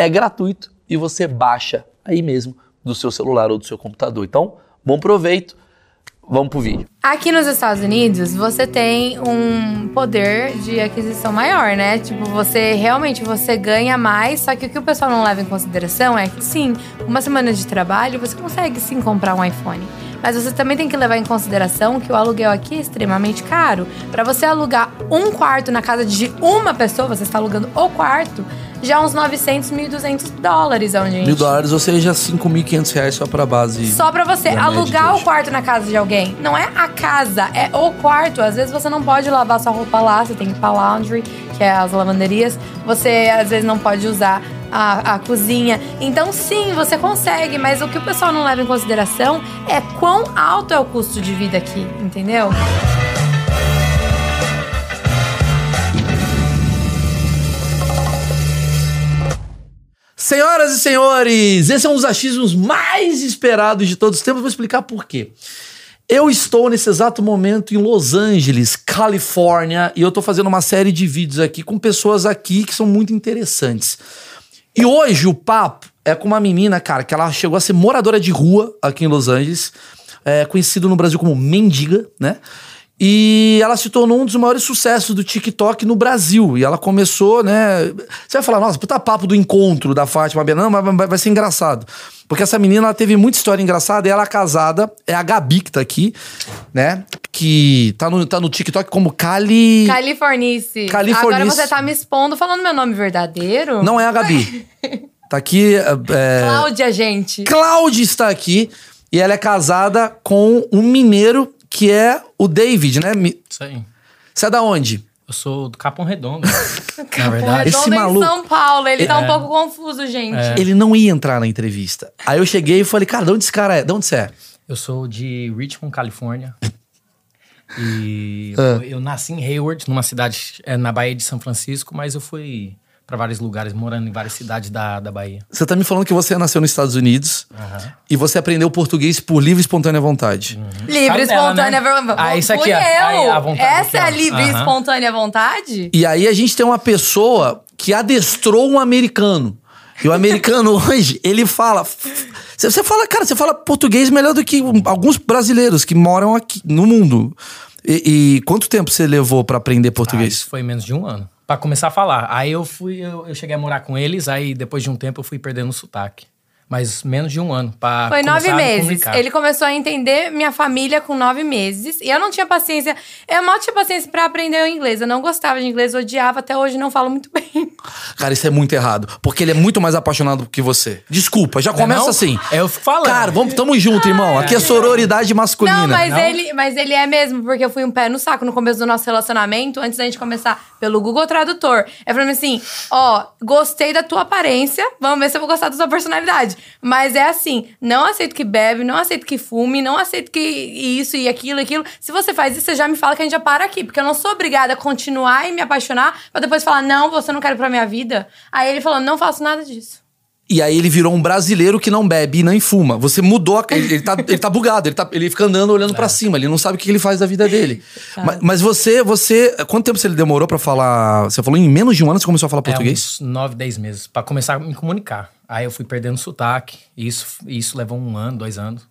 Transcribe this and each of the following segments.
é gratuito e você baixa aí mesmo do seu celular ou do seu computador. Então, bom proveito. Vamos pro vídeo. Aqui nos Estados Unidos, você tem um poder de aquisição maior, né? Tipo, você realmente você ganha mais, só que o que o pessoal não leva em consideração é que sim, uma semana de trabalho você consegue sim comprar um iPhone. Mas você também tem que levar em consideração que o aluguel aqui é extremamente caro. Para você alugar um quarto na casa de uma pessoa, você está alugando o quarto, já uns 900, 1.200 dólares onde gente. Mil dólares, ou seja, 5.500 reais só pra base. Só pra você alugar o quarto na casa de alguém. Não é a casa, é o quarto. Às vezes você não pode lavar sua roupa lá, você tem que ir pra laundry, que é as lavanderias. Você às vezes não pode usar a, a cozinha. Então, sim, você consegue, mas o que o pessoal não leva em consideração é quão alto é o custo de vida aqui, entendeu? Senhoras e senhores, esse é um dos achismos mais esperados de todos os tempos. Vou explicar por quê. Eu estou nesse exato momento em Los Angeles, Califórnia, e eu estou fazendo uma série de vídeos aqui com pessoas aqui que são muito interessantes. E hoje o papo é com uma menina, cara, que ela chegou a ser moradora de rua aqui em Los Angeles, é, conhecido no Brasil como mendiga, né? E ela se tornou um dos maiores sucessos do TikTok no Brasil. E ela começou, né? Você vai falar, nossa, puta papo do encontro da Fátima Não, mas vai, vai ser engraçado. Porque essa menina ela teve muita história engraçada e ela é casada, é a Gabi que tá aqui, né? Que tá no, tá no TikTok como Cali. Californice. Californice. Agora você tá me expondo falando meu nome verdadeiro? Não é a Gabi. tá aqui. É... Cláudia, gente. Cláudia está aqui e ela é casada com um mineiro que é o David, né? Isso aí. Você é da onde? Eu sou do Capão Redondo. na verdade. Redondo Esse maluco, em São Paulo. Ele é, tá um é. pouco confuso, gente. É. Ele não ia entrar na entrevista. Aí eu cheguei e falei, cara, de onde esse cara é? De onde você é? Eu sou de Richmond, Califórnia. e ah. eu, eu, nasci em Hayward, numa cidade é, na Baía de São Francisco, mas eu fui para vários lugares, morando em várias cidades da, da Bahia. Você tá me falando que você nasceu nos Estados Unidos uhum. e você aprendeu português por livre e espontânea vontade. Uhum. Livre e espontânea né? vontade. Ah, isso aqui, Fui eu. a vontade, Essa é a livre e espontânea vontade? E aí a gente tem uma pessoa que adestrou um americano. E o americano hoje, ele fala. Você fala, cara, você fala português melhor do que alguns brasileiros que moram aqui no mundo. E, e quanto tempo você levou para aprender português? Ah, foi menos de um ano para começar a falar. Aí eu fui, eu, eu, cheguei a morar com eles, aí depois de um tempo eu fui perdendo o sotaque mas menos de um ano para Foi nove meses. Ele começou a entender minha família com nove meses. E eu não tinha paciência. Eu mal tinha paciência para aprender o inglês. Eu não gostava de inglês, odiava. Até hoje não falo muito bem. Cara, isso é muito errado. Porque ele é muito mais apaixonado que você. Desculpa, já começa não, assim. Eu fico falando. Cara, vamos, tamo junto, irmão. Aqui é sororidade masculina. Não, mas, não? Ele, mas ele é mesmo. Porque eu fui um pé no saco no começo do nosso relacionamento. Antes da gente começar pelo Google Tradutor. É pra mim assim, ó, gostei da tua aparência. Vamos ver se eu vou gostar da sua personalidade. Mas é assim, não aceito que bebe, não aceito que fume, não aceito que isso e aquilo e aquilo. Se você faz isso, você já me fala que a gente já para aqui. Porque eu não sou obrigada a continuar e me apaixonar pra depois falar, não, você não quer pra minha vida. Aí ele falou, não faço nada disso. E aí ele virou um brasileiro que não bebe e nem fuma. Você mudou a... ele, ele, tá, ele tá bugado, ele, tá, ele fica andando olhando é. para cima, ele não sabe o que ele faz da vida dele. Tá. Mas, mas, você, você. Quanto tempo você demorou para falar? Você falou em menos de um ano você começou a falar português? É, uns nove, dez meses, para começar a me comunicar. Aí eu fui perdendo sotaque, e isso, isso levou um ano, dois anos.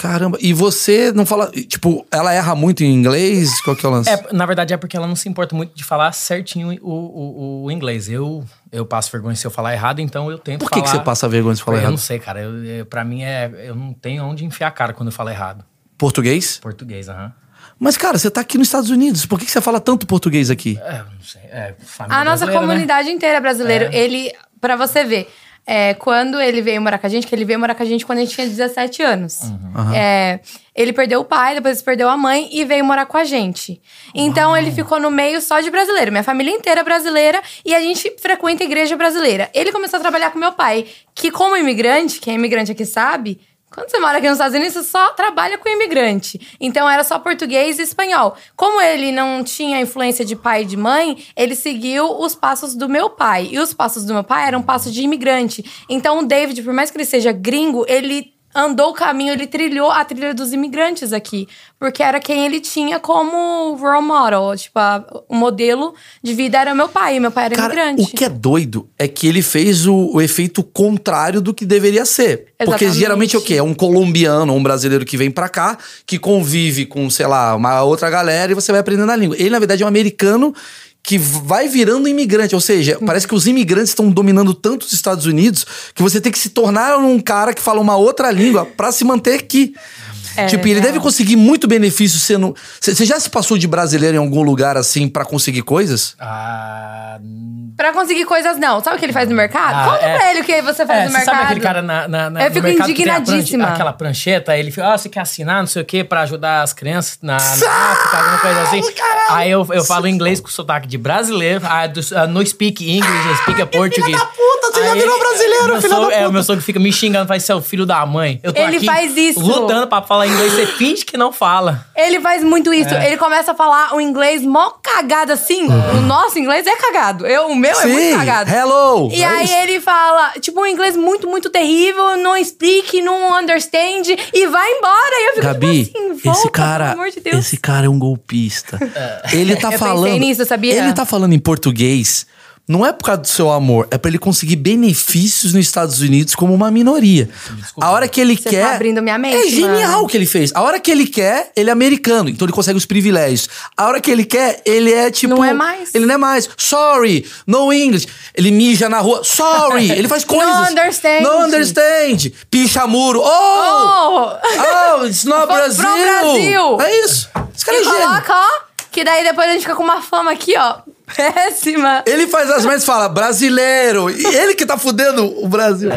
Caramba, e você não fala. Tipo, ela erra muito em inglês? Qual que é o lance? É, na verdade, é porque ela não se importa muito de falar certinho o, o, o inglês. Eu, eu passo vergonha se eu falar errado, então eu tento Por que, falar... que você passa vergonha se falar eu errado? Eu não sei, cara. Eu, eu, pra mim, é, eu não tenho onde enfiar a cara quando eu falo errado. Português? Português, aham. Mas, cara, você tá aqui nos Estados Unidos. Por que, que você fala tanto português aqui? É, não sei. É, família A nossa né? comunidade inteira é brasileira. É. Ele, pra você ver, é, quando ele veio morar com a gente, que ele veio morar com a gente quando a gente tinha 17 anos. Uhum. É, ele perdeu o pai, depois perdeu a mãe e veio morar com a gente. Então ele ficou no meio só de brasileiro. Minha família inteira é brasileira e a gente frequenta a igreja brasileira. Ele começou a trabalhar com meu pai, que como imigrante, quem é imigrante aqui sabe, quando você mora aqui nos Estados Unidos, você só trabalha com imigrante. Então era só português e espanhol. Como ele não tinha influência de pai e de mãe, ele seguiu os passos do meu pai. E os passos do meu pai eram passos de imigrante. Então o David, por mais que ele seja gringo, ele andou o caminho, ele trilhou a trilha dos imigrantes aqui. Porque era quem ele tinha como role model. Tipo, a- o modelo de vida era meu pai. E meu pai era Cara, imigrante. o que é doido é que ele fez o, o efeito contrário do que deveria ser. Porque Exatamente. geralmente é o quê? É um colombiano ou um brasileiro que vem pra cá, que convive com, sei lá, uma outra galera e você vai aprendendo a língua. Ele, na verdade, é um americano que vai virando imigrante. Ou seja, parece que os imigrantes estão dominando tanto os Estados Unidos que você tem que se tornar um cara que fala uma outra língua pra se manter aqui. É, tipo, ele é. deve conseguir muito benefício sendo. Você já se passou de brasileiro em algum lugar assim pra conseguir coisas? Ah, Pra conseguir coisas, não. Sabe o que ele faz no mercado? Ah, Conta é. pra ele o que você faz é, no você mercado. sabe aquele cara na, na, na Eu no fico mercado que tem a pranche- indignadíssima. aquela prancheta, ele fica, ah, você quer assinar, não sei o quê, pra ajudar as crianças na, na África, alguma coisa assim. Aí eu, eu falo inglês com sotaque de brasileiro, ah, do, ah, no speak English, I speak português. Você já virou brasileiro, filho da É, puta. o meu sogro fica me xingando, faz ser o filho da mãe. Eu tô Ele aqui faz isso. lutando pra falar inglês, você finge que não fala. Ele faz muito isso. É. Ele começa a falar o inglês mó cagado assim. O nosso inglês é cagado. Eu, o meu é muito cagado. hello! E É aí isso. ele fala, tipo, um inglês muito, muito terrível, não speak, não understand, e vai embora. E eu fico Gabi, tipo assim, volta, esse cara, pelo amor de Deus. esse cara é um golpista. Ele tá Eu falando, nisso, sabia? Ele tá falando em português. Não é por causa do seu amor, é pra ele conseguir benefícios nos Estados Unidos como uma minoria. A hora que ele Você quer. tá abrindo minha mente, É genial mano. o que ele fez. A hora que ele quer, ele é americano, então ele consegue os privilégios. A hora que ele quer, ele é tipo. Não é mais. Ele não é mais. Sorry, no English. Ele mija na rua. Sorry. Ele faz coisas. understand. Não understand. Picha muro. Oh! Oh! Oh, it's not Brasil. Brasil. É isso. Esse cara é E gênio. coloca, ó, que daí depois a gente fica com uma fama aqui, ó, péssima. Ele faz as mães e fala brasileiro. E ele que tá fudendo o Brasil.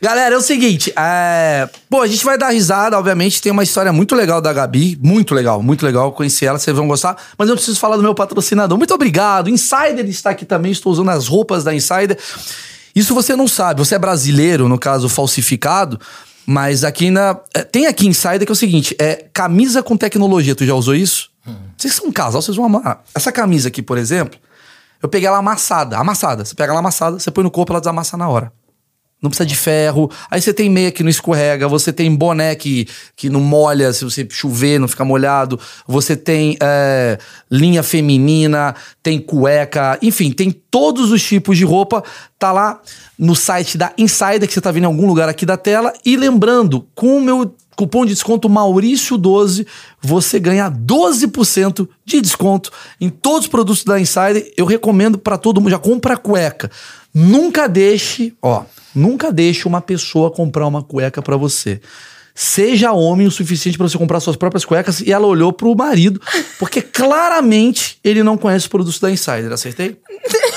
Galera, é o seguinte. É... Pô, a gente vai dar risada, obviamente. Tem uma história muito legal da Gabi. Muito legal, muito legal. Conheci ela, vocês vão gostar. Mas eu preciso falar do meu patrocinador. Muito obrigado. Insider está aqui também. Estou usando as roupas da Insider. Isso você não sabe. Você é brasileiro, no caso, falsificado. Mas aqui na. é, Tem aqui Insider que é o seguinte: é camisa com tecnologia. Tu já usou isso? Vocês são um casal, vocês vão amar. Essa camisa aqui, por exemplo, eu peguei ela amassada. Amassada. Você pega ela amassada, você põe no corpo, ela desamassa na hora. Não precisa de ferro. Aí você tem meia que não escorrega, você tem boné que, que não molha, se você chover, não fica molhado. Você tem é, linha feminina, tem cueca, enfim, tem todos os tipos de roupa. Tá lá no site da Insider, que você tá vendo em algum lugar aqui da tela. E lembrando, com o meu cupom de desconto Maurício12, você ganha 12% de desconto em todos os produtos da Insider. Eu recomendo pra todo mundo, já compra cueca. Nunca deixe, ó, nunca deixe uma pessoa comprar uma cueca pra você. Seja homem o suficiente pra você comprar suas próprias cuecas e ela olhou pro marido, porque claramente ele não conhece os produtos da Insider, acertei?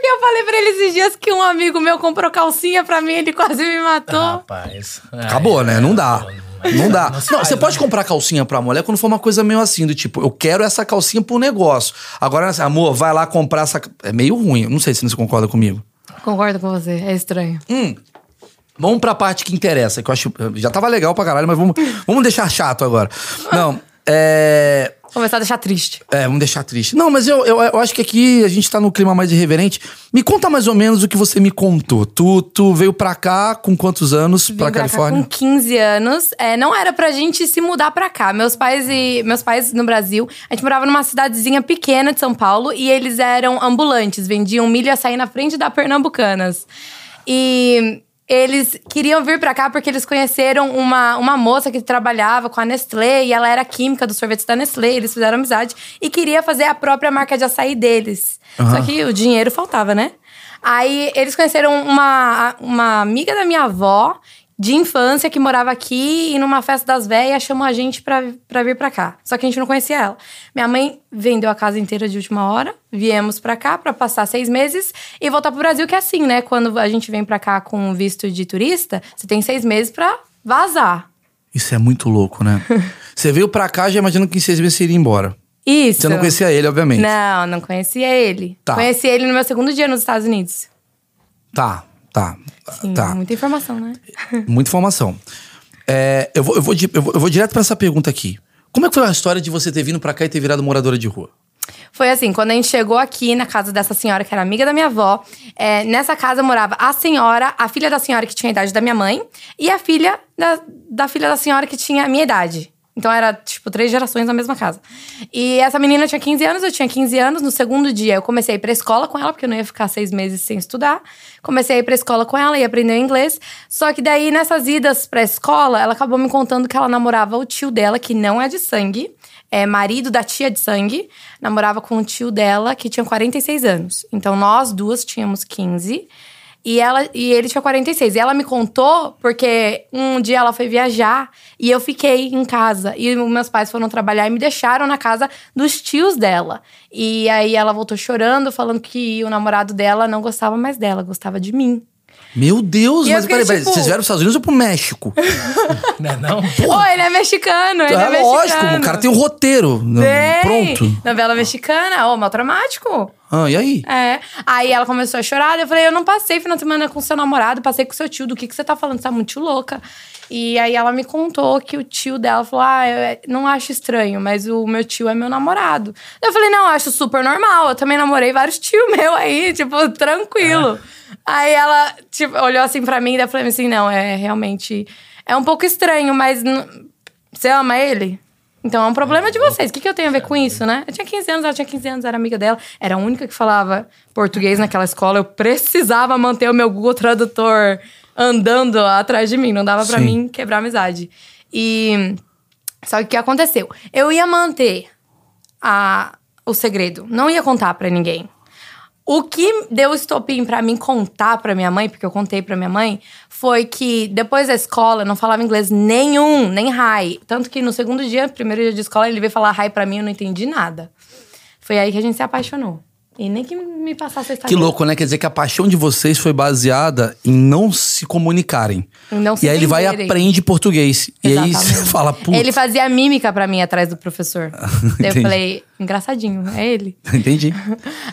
Porque eu falei pra ele esses dias que um amigo meu comprou calcinha pra mim, ele quase me matou. Rapaz. Acabou, é, né? Não dá. Não dá. Não, você né? pode comprar calcinha pra mulher quando for uma coisa meio assim, do tipo, eu quero essa calcinha pro negócio. Agora, assim, amor, vai lá comprar essa. É meio ruim. Não sei se você concorda comigo. Concordo com você, é estranho. Vamos pra parte que interessa, que eu acho. Já tava legal pra caralho, mas vamos, vamos deixar chato agora. Não, é. Começar a deixar triste. É, vamos deixar triste. Não, mas eu, eu, eu acho que aqui a gente tá no clima mais irreverente. Me conta mais ou menos o que você me contou. Tu, tu veio pra cá com quantos anos? Vim pra pra cá Califórnia? com 15 anos. É, não era pra gente se mudar pra cá. Meus pais e meus pais no Brasil, a gente morava numa cidadezinha pequena de São Paulo e eles eram ambulantes, vendiam milho e açaí na frente da Pernambucanas. E eles queriam vir pra cá porque eles conheceram uma, uma moça que trabalhava com a Nestlé e ela era química dos sorvetes da Nestlé. Eles fizeram amizade e queria fazer a própria marca de açaí deles. Uhum. Só que o dinheiro faltava, né? Aí eles conheceram uma, uma amiga da minha avó de infância que morava aqui e numa festa das velhas chamou a gente pra, pra vir pra cá. Só que a gente não conhecia ela. Minha mãe vendeu a casa inteira de última hora, viemos pra cá pra passar seis meses e voltar pro Brasil, que é assim, né? Quando a gente vem pra cá com visto de turista, você tem seis meses pra vazar. Isso é muito louco, né? você veio pra cá já imaginando que em seis meses você iria embora. Isso. Você não conhecia ele, obviamente. Não, não conhecia ele. Tá. Conheci ele no meu segundo dia nos Estados Unidos. Tá, tá. Sim, tá. muita informação, né? Muita informação. É, eu, vou, eu, vou, eu, vou, eu vou direto para essa pergunta aqui. Como é que foi a história de você ter vindo para cá e ter virado moradora de rua? Foi assim, quando a gente chegou aqui na casa dessa senhora, que era amiga da minha avó, é, nessa casa morava a senhora, a filha da senhora que tinha a idade da minha mãe, e a filha da, da filha da senhora que tinha a minha idade. Então era, tipo, três gerações na mesma casa. E essa menina tinha 15 anos, eu tinha 15 anos. No segundo dia, eu comecei a ir pra escola com ela, porque eu não ia ficar seis meses sem estudar. Comecei a ir pra escola com ela e aprender inglês. Só que daí, nessas idas pra escola, ela acabou me contando que ela namorava o tio dela, que não é de sangue. É marido da tia de sangue. Namorava com o tio dela, que tinha 46 anos. Então, nós duas tínhamos 15. E, ela, e ele tinha 46. E ela me contou porque um dia ela foi viajar e eu fiquei em casa. E meus pais foram trabalhar e me deixaram na casa dos tios dela. E aí ela voltou chorando, falando que o namorado dela não gostava mais dela, gostava de mim. Meu Deus, e mas peraí, peraí, tipo... vocês vieram para os Estados Unidos ou pro México? não é não? Pô, ele é mexicano, ele é, é lógico, o cara tem um roteiro. Tem. Pronto. Novela mexicana, ô, oh, mal traumático. Ah, e aí? É. Aí ela começou a chorar, eu falei, eu não passei final de semana com seu namorado, passei com seu tio, do que, que você tá falando? Você tá muito louca. E aí ela me contou que o tio dela falou: Ah, eu é, não acho estranho, mas o meu tio é meu namorado. Eu falei, não, eu acho super normal. Eu também namorei vários tios meus aí, tipo, tranquilo. É. Aí ela, tipo, olhou assim pra mim e falei assim: não, é realmente. É um pouco estranho, mas. Você ama ele? Então é um problema de vocês. O que, que eu tenho a ver com isso, né? Eu tinha 15 anos, ela tinha 15 anos, era amiga dela. Era a única que falava português naquela escola. Eu precisava manter o meu Google Tradutor andando atrás de mim. Não dava para mim quebrar a amizade. E. Só que o que aconteceu? Eu ia manter a, o segredo. Não ia contar para ninguém. O que deu estopim para mim contar para minha mãe, porque eu contei para minha mãe, foi que depois da escola eu não falava inglês nenhum, nem hi. Tanto que no segundo dia, primeiro dia de escola, ele veio falar hi para mim, eu não entendi nada. Foi aí que a gente se apaixonou. E nem que me passasse essa Que louco, né? Quer dizer que a paixão de vocês foi baseada em não se comunicarem. Não se e aí ele vai e aprende português. Exatamente. E aí você fala, Putz. Ele fazia mímica para mim atrás do professor. Daí eu falei, engraçadinho, é ele. Entendi.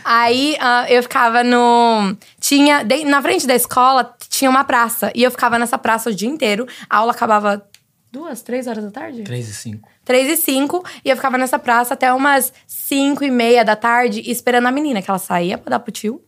aí uh, eu ficava no. Tinha. Na frente da escola tinha uma praça. E eu ficava nessa praça o dia inteiro. A aula acabava duas, três horas da tarde? Três e cinco. Três e cinco. E eu ficava nessa praça até umas cinco e meia da tarde, esperando a menina, que ela saía pra dar pro tio.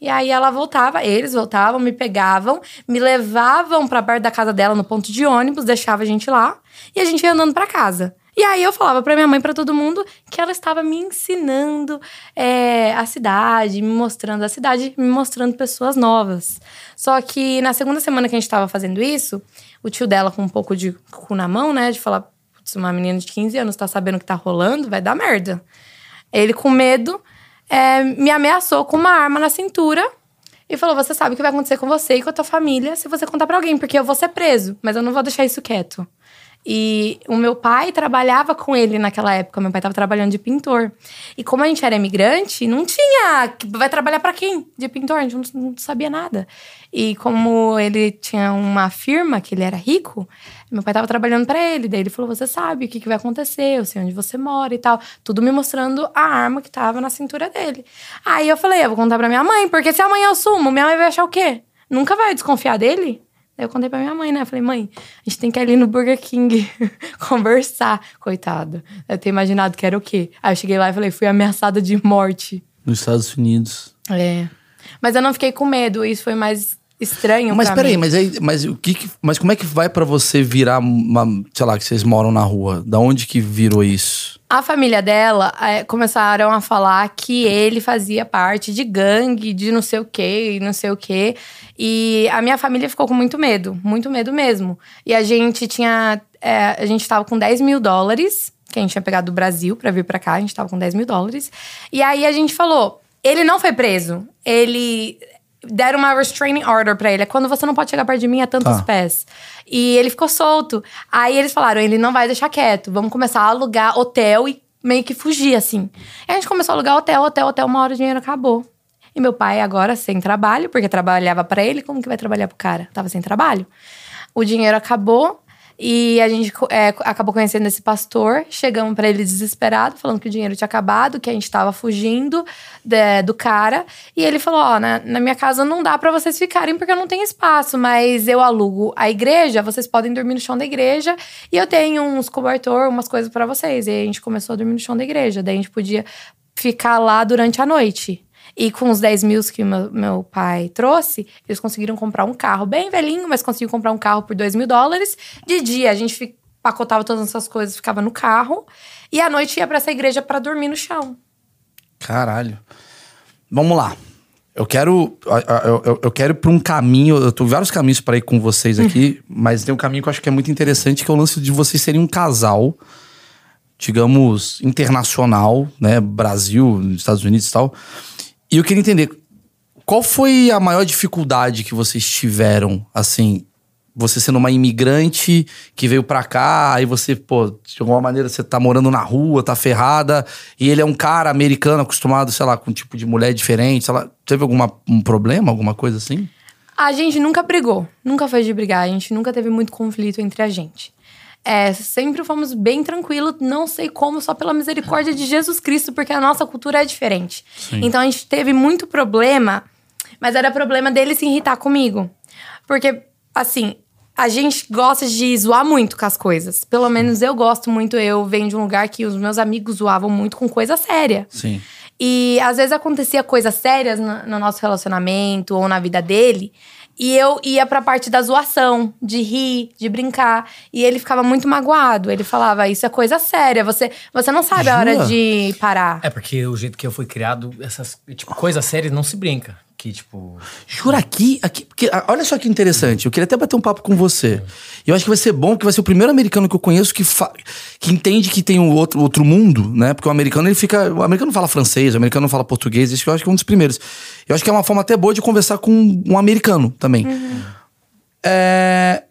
E aí ela voltava, eles voltavam, me pegavam, me levavam para perto da casa dela no ponto de ônibus, deixava a gente lá e a gente ia andando para casa. E aí eu falava para minha mãe, para todo mundo, que ela estava me ensinando é, a cidade, me mostrando a cidade, me mostrando pessoas novas. Só que na segunda semana que a gente estava fazendo isso, o tio dela com um pouco de cu na mão, né, de falar, putz, uma menina de 15 anos tá sabendo o que tá rolando, vai dar merda. Ele com medo é, me ameaçou com uma arma na cintura e falou: Você sabe o que vai acontecer com você e com a tua família se você contar para alguém, porque eu vou ser preso, mas eu não vou deixar isso quieto. E o meu pai trabalhava com ele naquela época. Meu pai estava trabalhando de pintor. E como a gente era imigrante, não tinha. Vai trabalhar para quem? De pintor? A gente não, não, sabia nada. E como ele tinha uma firma, que ele era rico, meu pai estava trabalhando para ele. Daí ele falou: Você sabe o que, que vai acontecer, eu sei onde você mora e tal. Tudo me mostrando a arma que estava na cintura dele. Aí eu falei: Eu vou contar para minha mãe, porque se amanhã eu sumo, minha mãe vai achar o quê? Nunca vai desconfiar dele? Aí eu contei pra minha mãe, né? Eu falei, mãe, a gente tem que ir ali no Burger King conversar. Coitada. Eu ter imaginado que era o quê? Aí eu cheguei lá e falei, fui ameaçada de morte. Nos Estados Unidos. É. Mas eu não fiquei com medo. Isso foi mais estranho Mas peraí, mas, aí, mas, o que que- mas como é que vai pra você virar uma. Sei lá, que vocês moram na rua? Da onde que virou isso? A família dela é, começaram a falar que ele fazia parte de gangue, de não sei o quê, e não sei o quê. E a minha família ficou com muito medo, muito medo mesmo. E a gente tinha. é, a gente tava com 10 mil dólares, que a gente tinha pegado do Brasil pra vir pra cá, a gente tava com 10 mil dólares. E aí a gente falou: ele não foi preso. Ele. Deram uma restraining order pra ele. É quando você não pode chegar perto de mim a tantos Tá. pés. E ele ficou solto. Aí eles falaram: ele não vai deixar quieto. Vamos começar a alugar hotel e meio que fugir, assim. E a gente começou a alugar hotel, hotel, hotel. Uma hora o dinheiro acabou. E meu pai, agora sem trabalho, porque trabalhava pra ele, como que vai trabalhar pro cara? Tava sem trabalho. O dinheiro acabou. E a gente é, acabou conhecendo esse pastor. Chegamos pra ele desesperado, falando que o dinheiro tinha acabado, que a gente tava fugindo de- do cara. E ele falou: Ó, na, na minha casa não dá pra vocês ficarem porque eu não tenho espaço, mas eu alugo a igreja, vocês podem dormir no chão da igreja e eu tenho uns cobertor, umas coisas pra vocês. E a gente começou a dormir no chão da igreja. Daí a gente podia ficar lá durante a noite. E com os 10 mil que meu, meu pai trouxe, eles conseguiram comprar um carro bem velhinho, mas conseguiram comprar um carro por 2 mil dólares. De dia, a gente pacotava todas essas coisas, ficava no carro. E à noite ia pra essa igreja pra dormir no chão. Caralho. Vamos lá. Eu quero. Eu, eu, eu quero ir pra um caminho. Eu tô vários caminhos pra ir com vocês aqui, mas tem um caminho que eu acho que é muito interessante, que é o lance de vocês serem um casal, digamos, internacional, né? Brasil, Estados Unidos e tal. E eu queria entender qual foi a maior dificuldade que vocês tiveram, assim, você sendo uma imigrante que veio pra cá, aí você, pô, de alguma maneira você tá morando na rua, tá ferrada, e ele é um cara americano acostumado, sei lá, com um tipo de mulher diferente, sei lá, teve alguma, um problema, alguma coisa assim? A gente nunca brigou, nunca foi de brigar, a gente nunca teve muito conflito entre a gente. É, sempre fomos bem tranquilos, não sei como, só pela misericórdia de Jesus Cristo, porque a nossa cultura é diferente. Então a gente teve muito problema, mas era problema dele se irritar comigo. Porque, assim, a gente gosta de zoar muito com as coisas. Pelo menos eu gosto muito, eu venho de um lugar que os meus amigos zoavam muito com coisa séria. Sim. E às vezes acontecia coisas sérias no, no nosso relacionamento ou na vida dele. E eu ia pra parte da zoação, de rir, de brincar. E ele ficava muito magoado. Ele falava: Isso é coisa séria, você, você não sabe a hora Jura? de parar. É porque o jeito que eu fui criado, essas tipo, coisas sérias não se brinca. Que, tipo. Jura aqui, aqui, porque, ah, olha só que interessante. Eu queria até bater um papo com você. Eu acho que vai ser bom, porque vai ser o primeiro americano que eu conheço que, fa- que entende que tem um outro, outro mundo, né? Porque o americano ele fica, o americano não fala francês, o americano não fala português. Isso eu acho que é um dos primeiros. Eu acho que é uma forma até boa de conversar com um americano também. É,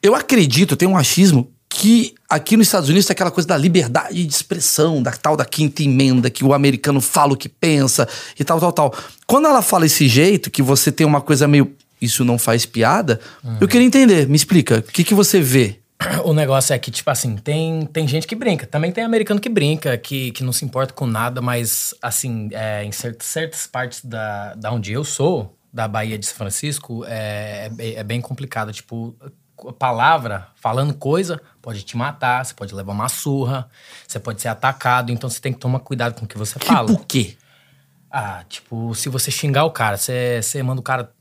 eu acredito, eu tenho um achismo que aqui nos Estados Unidos tem aquela coisa da liberdade de expressão, da tal da quinta emenda, que o americano fala o que pensa e tal, tal, tal. Quando ela fala esse jeito, que você tem uma coisa meio. Isso não faz piada, eu queria entender, me explica, o que, que você vê? O negócio é que, tipo assim, tem, tem gente que brinca. Também tem americano que brinca, que, que não se importa com nada, mas, assim, é, em certas, certas partes da, da onde eu sou, da Bahia de São Francisco, é, é, bem- é bem complicado. Tipo, palavra, falando coisa, pode te matar, você pode levar uma surra, você pode ser atacado, então você tem que tomar cuidado com o que você fala. Tipo o quê? Ah, tipo, se você xingar o cara, você, você manda o cara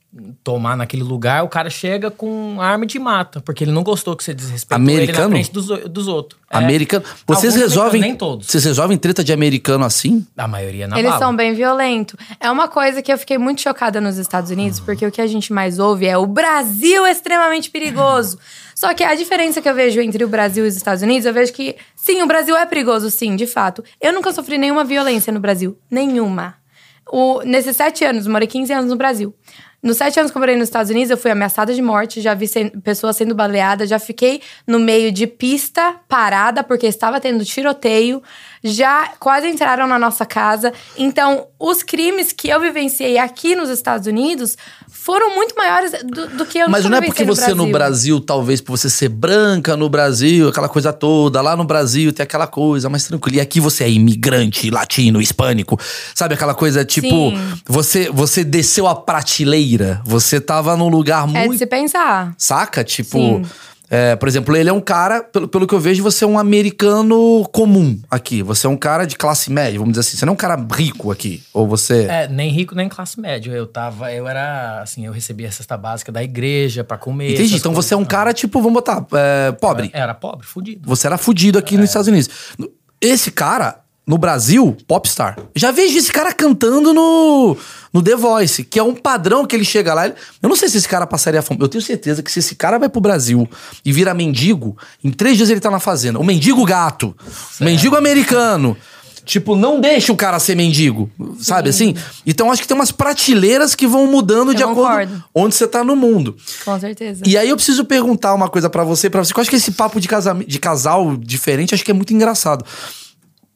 tomar naquele lugar, o cara chega com arma e te mata, porque ele não gostou que você desrespeitou ele Americano? na frente dos, dos outros. É. Americano. Vocês Alguns resolvem. Nem todos. Vocês resolvem treta de americano assim? A maioria na Eles bala. são bem violentos. É uma coisa que eu fiquei muito chocada nos Estados Unidos, porque o que a gente mais ouve é o Brasil é extremamente perigoso. Só que a diferença que eu vejo entre o Brasil e os Estados Unidos, eu vejo que, sim, o Brasil é perigoso, sim, de fato. Eu nunca sofri nenhuma violência no Brasil. Nenhuma. O, nesses sete anos, morei 15 anos no Brasil. Nos sete anos que eu morei nos Estados Unidos, eu fui ameaçada de morte, já vi pessoas sendo baleadas, já fiquei no meio de pista parada porque estava tendo tiroteio, já quase entraram na nossa casa. Então, os crimes que eu vivenciei aqui nos Estados Unidos foram muito maiores do, do que eu Mas não é porque você no Brasil, talvez por você ser branca no Brasil, aquela coisa toda, lá no Brasil tem aquela coisa mais tranquila. E aqui você é imigrante, latino, hispânico, sabe aquela coisa tipo, Sim. você você desceu a prateleira, você tava num lugar É de muito se pensar. Saca? Tipo. Sim. É, por exemplo, ele é um cara, pelo, pelo que eu vejo, você é um americano comum aqui. Você é um cara de classe média, vamos dizer assim. Você não é um cara rico aqui. Ou você. É, nem rico, nem classe média. Eu tava. Eu era. Assim, eu recebia a cesta básica da igreja pra comer. Entendi. Então coisas. você é um cara, tipo, vamos botar, é, pobre. Era, era, pobre, fudido. Você era fudido aqui é. nos Estados Unidos. Esse cara, no Brasil, popstar. Já vejo esse cara cantando no, no The Voice, que é um padrão que ele chega lá. eu não sei se esse cara passaria fome. Eu tenho certeza que se esse cara vai pro Brasil e vira mendigo, em três dias ele tá na fazenda. O mendigo gato, o mendigo americano. Tipo, não deixa o cara ser mendigo, sabe Sim. assim? Então acho que tem umas prateleiras que vão mudando eu de concordo. acordo onde você tá no mundo. Com certeza. E aí eu preciso perguntar uma coisa para você, para você, eu acho que esse papo de, casa, de casal diferente, acho que é muito engraçado.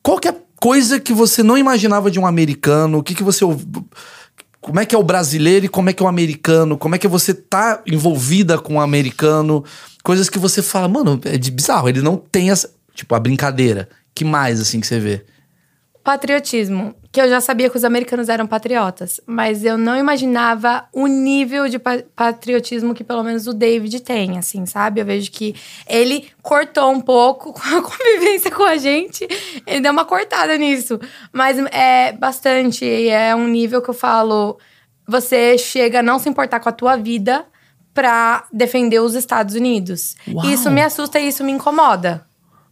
Qual que é coisa que você não imaginava de um americano? O que que você como é que é o brasileiro e como é que é o americano? Como é que você tá envolvida com o americano? Coisas que você fala, mano, é de bizarro, ele não tem essa, tipo, a brincadeira. Que mais assim que você vê? Patriotismo, que eu já sabia que os americanos eram patriotas, mas eu não imaginava o nível de patriotismo que pelo menos o David tem, assim, sabe? Eu vejo que ele cortou um pouco com a convivência com a gente, ele deu uma cortada nisso, mas é bastante, é um nível que eu falo, você chega a não se importar com a tua vida para defender os Estados Unidos. Uau. Isso me assusta e isso me incomoda.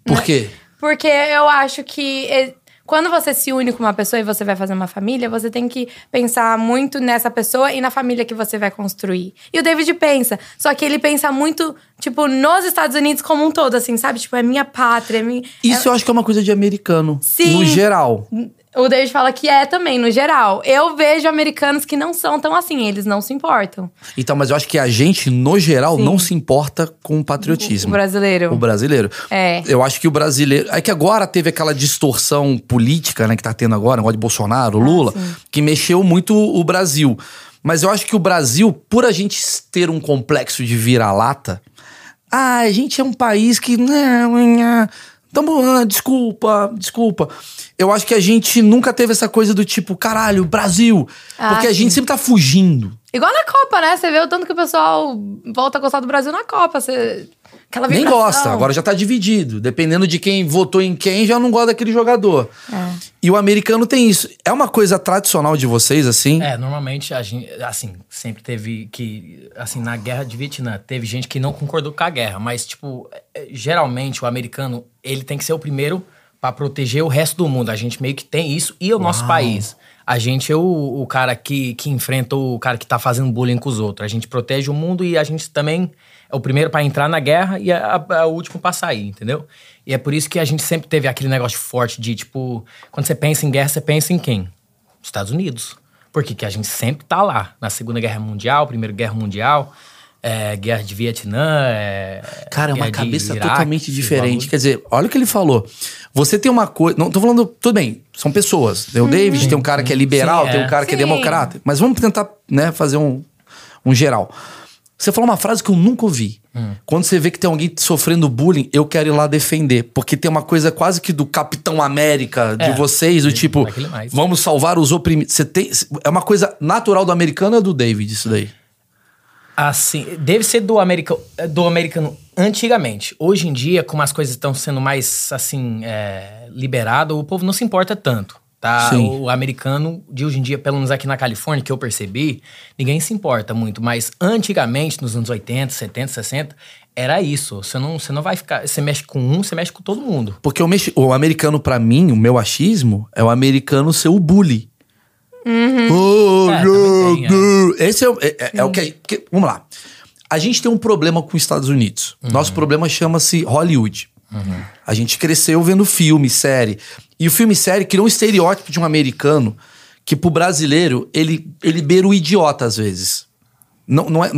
Por né? quê? Porque eu acho que quando você se une com uma pessoa e você vai fazer uma família, você tem que pensar muito nessa pessoa e na família que você vai construir. E o David pensa, só que ele pensa muito, tipo, nos Estados Unidos como um todo, assim, sabe? Tipo, é minha pátria. É minha... Isso é... eu acho que é uma coisa de americano. Sim. No geral. O David fala que é também, no geral. Eu vejo americanos que não são tão assim, eles não se importam. Então, mas eu acho que a gente, no geral, Sim. não se importa com o patriotismo. O brasileiro. O brasileiro. É. Eu acho que o brasileiro. É que agora teve aquela distorção política, né, que tá tendo agora, negócio de Bolsonaro, ah, Lula, ah, que mexeu muito o Brasil. Mas eu acho que o Brasil, por a gente ter um complexo de vira-lata, ah, a gente é um país que. Tamo, ah, desculpa, desculpa. Eu acho que a gente nunca teve essa coisa do tipo, caralho, Brasil. Ah, porque a gente sempre tá fugindo. Igual na Copa, né? Você vê o tanto que o pessoal volta a gostar do Brasil na Copa. Você... Aquela Nem gosta, agora já tá dividido. Dependendo de quem votou em quem, já não gosta daquele jogador. É. E o americano tem isso. É uma coisa tradicional de vocês, assim? É, normalmente, a gente, assim, sempre teve que. Assim, na guerra de Vietnã, teve gente que não concordou com a guerra, mas, tipo, é, geralmente o americano, ele tem que ser o primeiro para proteger o resto do mundo. A gente meio que tem isso e o Uau. nosso país. A gente é o, o cara que, que enfrenta o cara que tá fazendo bullying com os outros. A gente protege o mundo e a gente também o primeiro para entrar na guerra e é, é, o último para sair, entendeu? E é por isso que a gente sempre teve aquele negócio forte de, tipo, quando você pensa em guerra, você pensa em quem? Estados Unidos. Porque que a gente sempre tá lá. Na Segunda Guerra Mundial, Primeira Guerra Mundial é, guerra de Vietnã. É, Cara, é uma cabeça Iraque, totalmente diferente. Quer dizer, olha o que ele falou. Você tem uma coisa. Não tô falando. Tudo bem, são pessoas. Tem o hum, David, sim, tem um cara que é liberal, sim, tem um é. cara sim. que é democrata. Mas vamos tentar né, fazer um, um geral. Você falou uma frase que eu nunca ouvi. Hum. Quando você vê que tem alguém sofrendo bullying, eu quero ir lá defender. Porque tem uma coisa quase que do Capitão América de é, vocês, do tipo, vamos salvar os oprimidos. Você tem, é uma coisa natural do americano ou do David, isso daí? Assim, deve ser do, america, do americano antigamente. Hoje em dia, como as coisas estão sendo mais, assim, é, liberado, o povo não se importa tanto, tá? Sim. O americano de hoje em dia, pelo menos aqui na Califórnia, que eu percebi, ninguém se importa muito. Mas antigamente, nos anos 80, 70, 60, era isso. Você não, você não vai ficar. Você mexe com um, você mexe com todo mundo. Porque o, mexi, o americano, para mim, o meu achismo, é o americano ser o bully. Uhum. Oh, é, tem, é. Esse é, é, é, é o que, que, Vamos lá. A gente tem um problema com os Estados Unidos. Uhum. Nosso problema chama-se Hollywood. Uhum. A gente cresceu vendo filme, série. E o filme série criou um estereótipo de um americano que pro brasileiro ele, ele beira o idiota às vezes. Não, não é.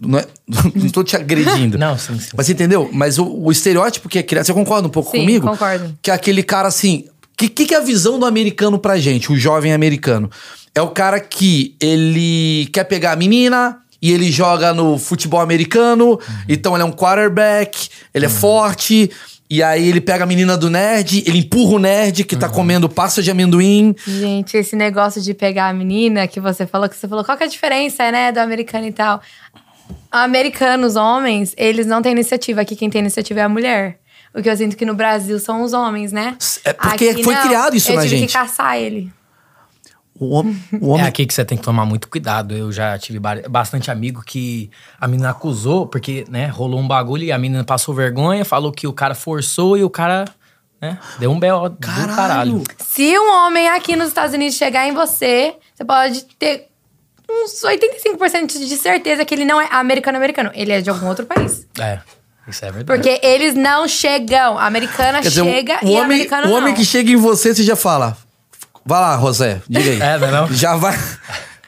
Não, é, não tô te agredindo. não, sim, sim. Mas entendeu? Mas o, o estereótipo que é criado. Você concorda um pouco sim, comigo? Concordo. Que é aquele cara assim que, que, que é a visão do americano pra gente, o jovem americano? É o cara que ele quer pegar a menina, e ele joga no futebol americano, uhum. então ele é um quarterback, ele é uhum. é forte, e aí ele pega a menina do nerd, ele empurra o nerd que tá uhum. comendo pasta de amendoim. Gente, esse negócio de pegar a menina que você falou, que você falou, qual que é a diferença, né, do americano e tal? Americanos, homens, eles não têm iniciativa. Aqui quem tem iniciativa é a mulher. O que eu sinto que no Brasil são os homens, né? É porque Aqui foi não. criado isso eu na tive gente. que caçar ele. O homem. O É homem aqui que você tem que tomar muito cuidado. Eu já tive ba- bastante amigo que a menina acusou, porque, né, rolou um bagulho e a menina passou vergonha, falou que o cara forçou e o cara, né, deu um B.O. do Caralho. caralho. Se um homem aqui nos Estados Unidos chegar em você, você pode ter uns 85% de certeza que ele não é americano-americano. Ele é de algum outro país. É, isso é verdade. Porque eles não chegam. A americana Quer dizer, chega o e a homem, americana o homem não. que chega em você, você já fala. Vai lá, José, diga aí. É, não é não? Já vai.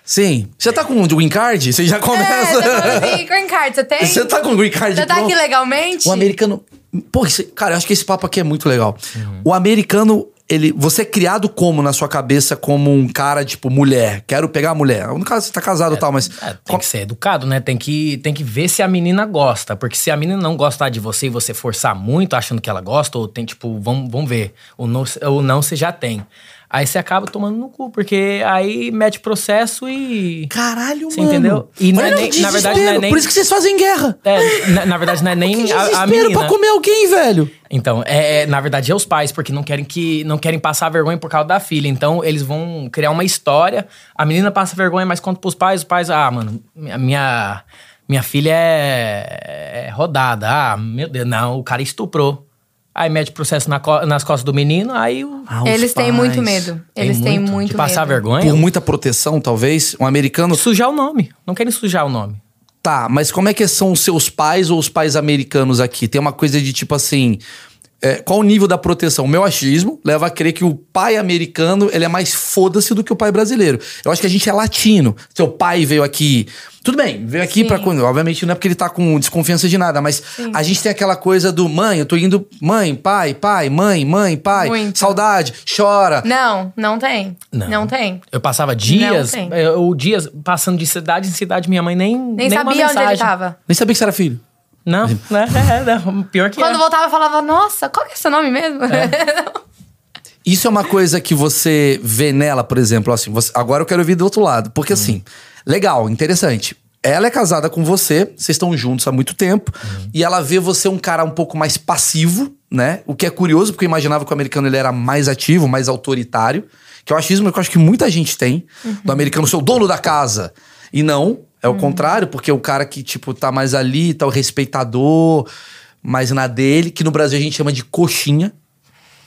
Sim. Você tá com o green card? Você já É, começa. assim, green card, você tem? Você tá com o green card Você tá pronto? aqui legalmente? O americano. Pô, esse- cara, eu acho que esse papo aqui é muito legal. Uhum. O americano, ele. Você é criado como na sua cabeça como um cara, tipo, mulher? Quero pegar a mulher. No caso, você tá casado e tal, mas. É, tem que ser educado, né? Tem que, tem que ver se a menina gosta. Porque se a menina não gostar de você e você forçar muito achando que ela gosta, ou tem, tipo, vamos, vamos ver. Ou não, ou não você já tem. Aí você acaba tomando no cu, porque aí mete processo e. Caralho, Você mano. entendeu? E não é nem- na verdade, não é nem- Por isso que vocês fazem guerra. É, na, na verdade, não é nem a, a menina. pra comer alguém, velho. Então, é, é, na verdade, é os pais, porque não querem que não querem passar vergonha por causa da filha. Então, eles vão criar uma história. A menina passa vergonha, mas conta pros pais, os pais, ah, mano, minha minha, minha filha é, é rodada. Ah, meu Deus, não, o cara estuprou. Aí mete processo na co- nas costas do menino, aí o, Ah, Eles têm muito medo. Eles têm muito muito de passar medo. vergonha. Por muita proteção, talvez. Um americano. Sujar o nome. Não querem sujar o nome. Tá, mas como é que são os seus pais ou os pais americanos aqui? Tem uma coisa de tipo assim. É, qual o nível da proteção? O meu achismo leva a crer que o pai americano ele é mais foda-se do que o pai brasileiro. Eu acho que a gente é latino. Seu pai veio aqui. Tudo bem, veio aqui Sim. pra. Obviamente não é porque ele tá com desconfiança de nada, mas a gente tem aquela coisa do mãe, eu tô indo. Mãe, pai, pai, mãe, mãe, pai. Muito. Saudade, chora. Não, não tem. Não. Não, tem. Eu passava dias, tem. eu, dias passando de cidade em cidade, minha mãe nem Nem, uma sabia onde ele tava. Nem sabia que você era filho. Não, né? É, não, pior que Quando é. voltava, eu falava, nossa, qual que é seu nome mesmo? Isso é uma coisa que você vê nela, por exemplo, assim, você- agora eu quero ouvir do outro lado. Porque assim, legal, interessante. Ela é casada com você, vocês estão juntos há muito tempo, e ela vê você um cara um pouco mais passivo, né? O que é curioso, porque eu imaginava que o americano ele era mais ativo, mais autoritário, que é o achismo que eu acho que muita gente tem, do americano ser o dono da casa. E não, é o contrário, porque é o cara que, tipo, tá mais ali, tá o respeitador, mais na dele, que no Brasil a gente chama de coxinha.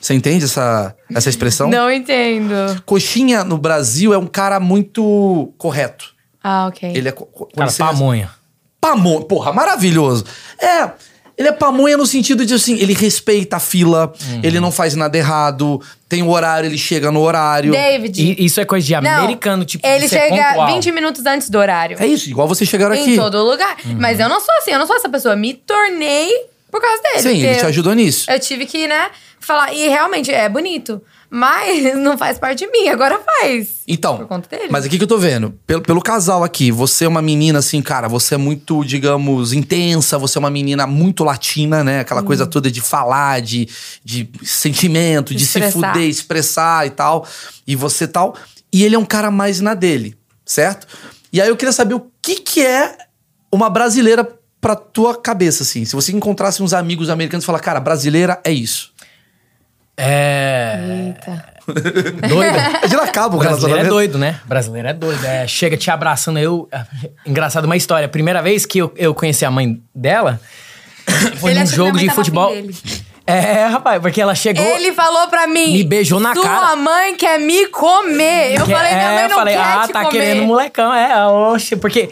Você entende essa, essa expressão? não entendo. Coxinha no Brasil é um cara muito correto. Ah, ok. Ele é. Cara, pamonha. Pamonha. Porra, maravilhoso. É. Ele é pamonha no sentido de assim, ele respeita a fila, Uhum. ele não faz nada errado, tem o horário, ele chega no horário. David. E isso é coisa de não, americano, tipo, Ele ser chega pontual. 20 minutos antes do horário. É isso, igual vocês chegaram Em aqui. todo lugar. Mas eu não sou assim, eu não sou essa pessoa. Me tornei por causa dele. Sim, ele te ajudou nisso. Eu tive que, né, falar. E realmente é bonito. Mas não faz parte de mim, agora faz. Então, Por conta dele. mas aqui que eu tô vendo, pelo, pelo casal aqui, você é uma menina assim, cara, você é muito, digamos, intensa, você é uma menina muito latina, né? Aquela Uhum. coisa toda de falar, de, de sentimento, de, De se fuder, expressar e tal. E você tal. E ele é um cara mais na dele, certo? E aí eu queria saber o que que é uma brasileira pra tua cabeça, assim. Se você encontrasse uns amigos americanos e falar, cara, brasileira é isso. É. Eita. Doida. É de lá acaba o brasileiro é doido, né? Brasileiro é doido. É, chega te abraçando. Eu. Engraçado uma história. Primeira vez que eu, eu conheci a mãe dela foi Ele num jogo de futebol. É, rapaz, porque ela chegou. Ele falou pra mim. Me beijou na Sua cara. mãe quer me comer. Eu que- falei, minha é, mãe eu não falei, quer ah, te tá comer. querendo molecão. É, oxe, porque.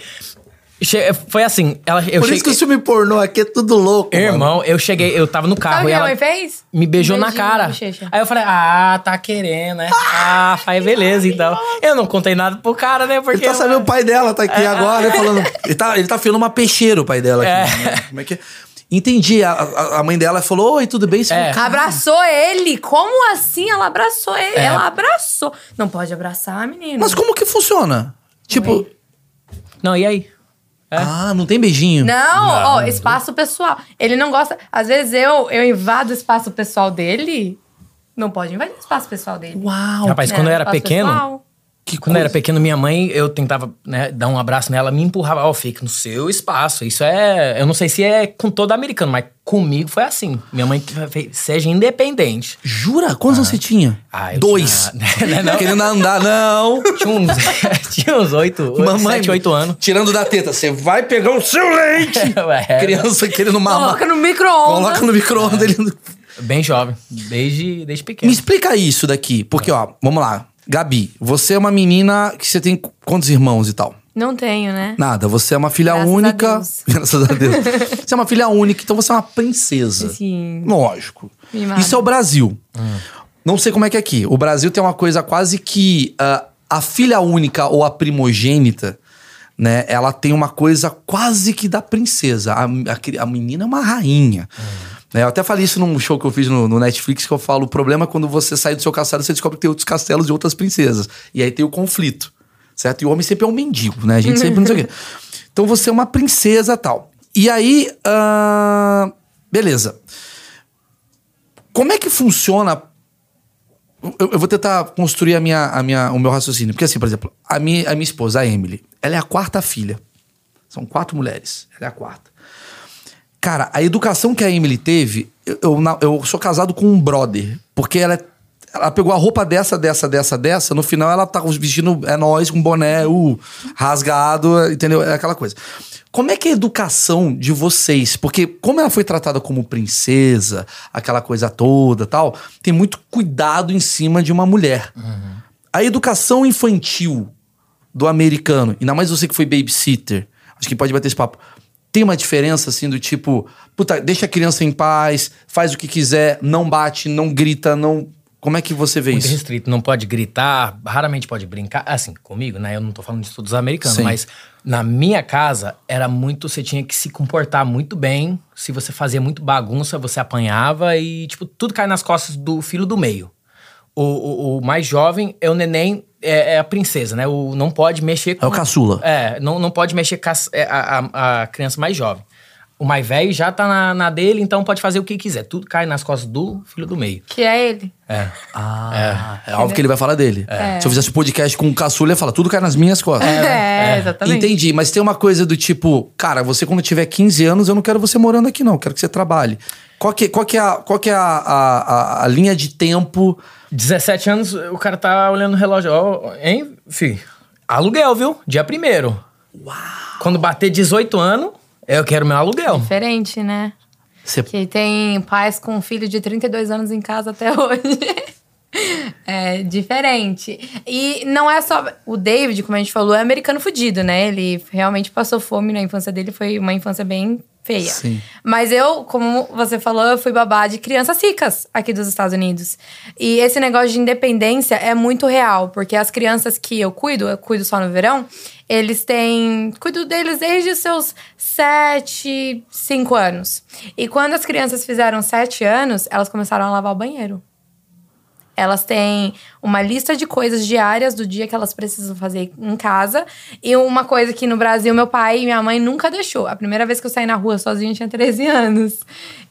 Che- Foi assim, ela, eu Por cheguei. isso que o filme pornô aqui é tudo louco. mano. Irmão, eu cheguei, eu tava no carro Sabe e ela mãe fez? me beijou Um na cara. Aí eu falei, ah, tá querendo, né? Ah, faz beleza, então. Eu não contei nada pro cara, né? Porque. Ele tá sabendo, o pai dela tá aqui agora, ele falando. Ele tá, ele tá filando uma peixeira, o pai dela aqui. É. né? Como é que é? Entendi. A, a- mãe dela falou: Oi, tudo bem? É. falou, "Cara, Abraçou ele. Como assim ela abraçou ele? É. Ela abraçou. Não pode abraçar, menino. Mas como que funciona? Tipo. Oi. Não, e aí? É. Ah, não tem beijinho. Não, ó, espaço pessoal. Ele não gosta. Às vezes eu, eu invado o espaço pessoal dele. Não pode invadir o espaço pessoal dele. Uau. Rapaz, quando eu era Espaço pequeno. pessoal. Que Quando coisa... eu era pequeno, minha mãe, eu tentava né, dar um abraço nela, me empurrava, ó, oh, fica no seu espaço. Isso é. Eu não sei se é com todo americano, mas comigo foi assim. Minha mãe fez, seja independente. Jura? Quantos ah. anos você tinha? Ah, Dois. Tinha... não, Querendo andar, não. Tinha uns, tinha uns oito, Mamãe, sete, oito anos. Tirando da teta, você vai pegar o seu leite. é, Criança querendo mamar. Coloca no micro-ondas. Coloca no micro-ondas. É. Ele... Bem jovem, desde, desde pequeno. Me explica isso daqui, porque, ó, vamos lá. Gabi, você é uma menina que você tem quantos irmãos e tal? Não tenho, né? Nada, você é uma filha Graças única. A Deus. Graças a Deus. você é uma filha única, então você é uma princesa. Sim. Lógico. Mimada. Isso é o Brasil. Hum. Não sei como é que é aqui. O Brasil tem uma coisa quase que uh, a filha única ou a primogênita, né? Ela tem uma coisa quase que da princesa. A, a, a menina é uma rainha. Hum. Eu até falei isso num show que eu fiz no, no, Netflix, que eu falo: o problema é quando você sai do seu castelo e você descobre que tem outros castelos de outras princesas. E aí tem o conflito, certo? E o homem sempre é um mendigo, né? A gente sempre não sei o quê. Então você é uma princesa tal. E aí, uh, beleza. Como é que funciona? Eu, eu, vou tentar construir a minha, a minha, o meu raciocínio. Porque, assim, por exemplo, a minha, a minha esposa, a Emily, ela é a quarta filha. São quatro mulheres. Ela é a quarta. Cara, a educação que a Emily teve, eu, eu, eu sou casado com um brother, porque ela, ela pegou a roupa dessa, dessa, dessa, dessa, no final ela tá vestindo, é nós, com boné, uh, rasgado, entendeu? É aquela coisa. Como é que é a educação de vocês? Porque como ela foi tratada como princesa, aquela coisa toda tal, tem muito cuidado em cima de uma mulher. Uhum. A educação infantil do americano, ainda mais você que foi babysitter, acho que pode bater esse papo tem uma diferença assim do tipo, puta, deixa a criança em paz, faz o que quiser, não bate, não grita, não. Como é que você vê Muito isso? restrito, não pode gritar, raramente pode brincar. Assim, comigo, né? Eu não tô falando disso dos americanos, Sim. mas na minha casa era muito. Você tinha que se comportar muito bem. Se você fazia muito bagunça, você apanhava e, tipo, tudo cai nas costas do filho do meio. O, o, o mais jovem é o neném é, é, a princesa, né? O, não pode mexer com. É o caçula. É, não, não pode mexer com a, é, a, a criança mais jovem. O mais velho já tá na, na, dele, então pode fazer o que quiser. Tudo cai nas costas do filho do meio. Que é ele. É. Ah, é, é óbvio que ele vai falar dele. É. Se eu fizesse um podcast com o caçula, ele ia falar, tudo cai nas minhas costas. É, é, exatamente. Entendi, mas tem uma coisa do tipo, cara, você quando tiver 15 anos, eu não quero você morando aqui, não. Eu quero que você trabalhe. Qual que, qual que é, a, qual que é a, a, a linha de tempo 17 anos, o cara tá olhando o relógio. Ó, hein, fi? Aluguel, viu? Dia primeiro. Uau! Quando bater 18 anos, eu quero meu aluguel. Diferente, né? Cê... Que tem pais com filho de 32 anos em casa até hoje. é diferente. E não é só. O David, como a gente falou, é americano fudido, né? Ele realmente passou fome na infância dele, foi uma infância bem feia. Sim. Mas eu, como você falou, eu fui babá de crianças ricas aqui dos Estados Unidos. E esse negócio de independência é muito real, porque as crianças que eu cuido, eu cuido só no verão, eles têm. Cuido deles desde os seus 7, 5 anos. E quando as crianças fizeram 7 anos, elas começaram a lavar o banheiro. Elas têm uma lista de coisas diárias do dia que elas precisam fazer em casa. E uma coisa que no Brasil meu pai e minha mãe nunca deixou. A primeira vez que eu saí na rua sozinha eu tinha 13 anos.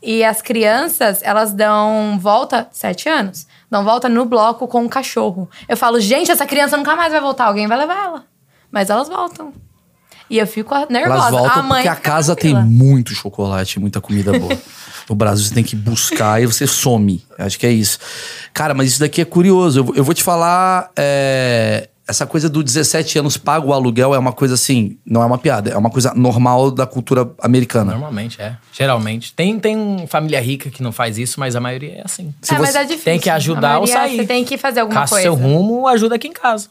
E as crianças, elas dão volta, 7 anos, dão volta no bloco com o um cachorro. Eu falo, gente, essa criança nunca mais vai voltar, alguém vai levar ela. Mas elas voltam. E eu fico nervosa. Elas voltam a mãe porque a casa tranquila. tem muito chocolate, muita comida boa. No Brasil você tem que buscar e você some. Acho que é isso. Cara, mas isso daqui é curioso. Eu, eu vou te falar. É, essa coisa do 17 anos pago o aluguel é uma coisa assim, não é uma piada, é uma coisa normal da cultura americana. Normalmente, é. Geralmente. Tem, tem família rica que não faz isso, mas a maioria é assim. Se é, você mas é difícil. Tem que ajudar ou sair. Você tem que fazer alguma Caça coisa. seu rumo, ajuda aqui em casa.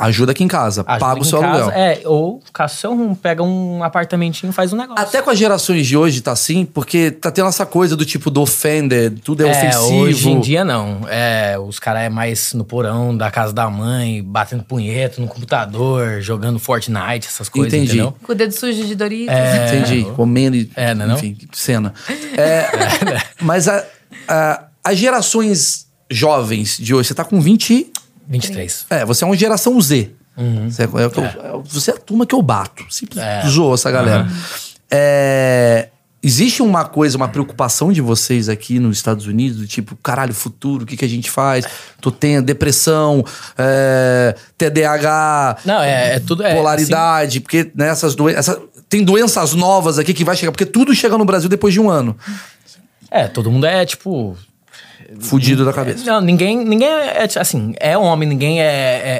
Ajuda aqui em casa, Ajuda paga o seu casa, aluguel. É, ou caça seu rumo, pega um apartamentinho faz um negócio. Até com as gerações de hoje tá assim, porque tá tendo essa coisa do tipo do offender, tudo é, é ofensivo. Hoje em dia não. É, os caras é mais no porão da casa da mãe, batendo punheta no computador, jogando Fortnite, essas coisas, Entendi. entendeu? Com o dedo sujo de Doritos. É, Entendi. Comendo e. É, não é enfim, cena. É, mas a, a, as gerações jovens de hoje, você tá com 20 23. É, você é uma geração Z. Uhum. Você, é, é, é. você é a turma que eu bato. Sempre é. zoou essa galera. Uhum. É, Existe uma coisa, uma preocupação de vocês aqui nos Estados Unidos, tipo, caralho, futuro, o que, que a gente faz? Tô tendo depressão, é, TDAH, Não, é, é tudo. É, polaridade, assim, porque nessas doenças. Tem doenças novas aqui que vai chegar, porque tudo chega no Brasil depois de um ano. é, todo mundo é tipo. Fudido da cabeça. Não, ninguém, ninguém é, é, assim, é homem, ninguém é,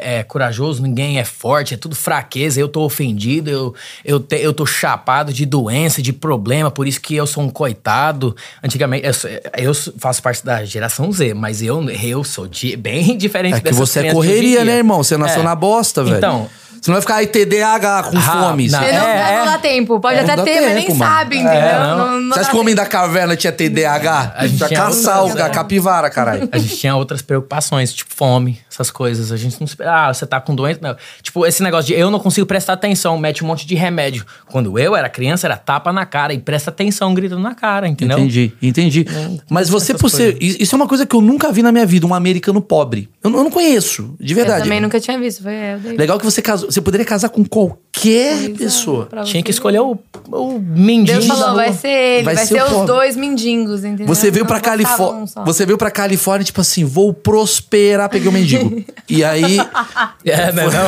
é- é corajoso, ninguém é forte, é tudo fraqueza. Eu tô ofendido, eu, eu, te- eu tô chapado de doença, de problema, por isso que eu sou um coitado. Antigamente, eu, eu faço parte da geração Z, mas eu, eu sou di- bem diferente É que você é de correria, né, irmão? Você nasceu É. na bosta, velho. Então, Você não vai ficar aí TDAH com Ah, fome. não. Você Ele não, É, não é. dá tempo. Pode É, até não ter, mas tempo, nem mano. sabe, entendeu? É, não. não, não acha dá que o homem da caverna tinha TDAH? A gente tinha caçar o outras, a né? capivara, caralho. A gente tinha outras preocupações, tipo fome, essas coisas. A gente não se. Ah, você tá com doença. Não. Tipo, esse negócio de eu não consigo prestar atenção, mete um monte de remédio. Quando eu era criança, era tapa na cara e presta atenção gritando na cara, entendeu? Entendi, entendi. Mas você, por ser. Isso é uma coisa que eu nunca vi na minha vida, um americano pobre. Eu, não- eu não conheço, de Eu verdade. também nunca tinha visto. Foi eu. Legal que você casou. Você poderia casar com qualquer Pois é, pessoa. pra Tinha que escolher o, o mendigo. Deus falou, vai ser ele, Vai vai, ser ser, os dois mendigos, entendeu? Você veio Não pra Califórnia. um. Você veio pra Califórnia, tipo assim, vou prosperar, peguei o mendigo. E aí. É, não, é não.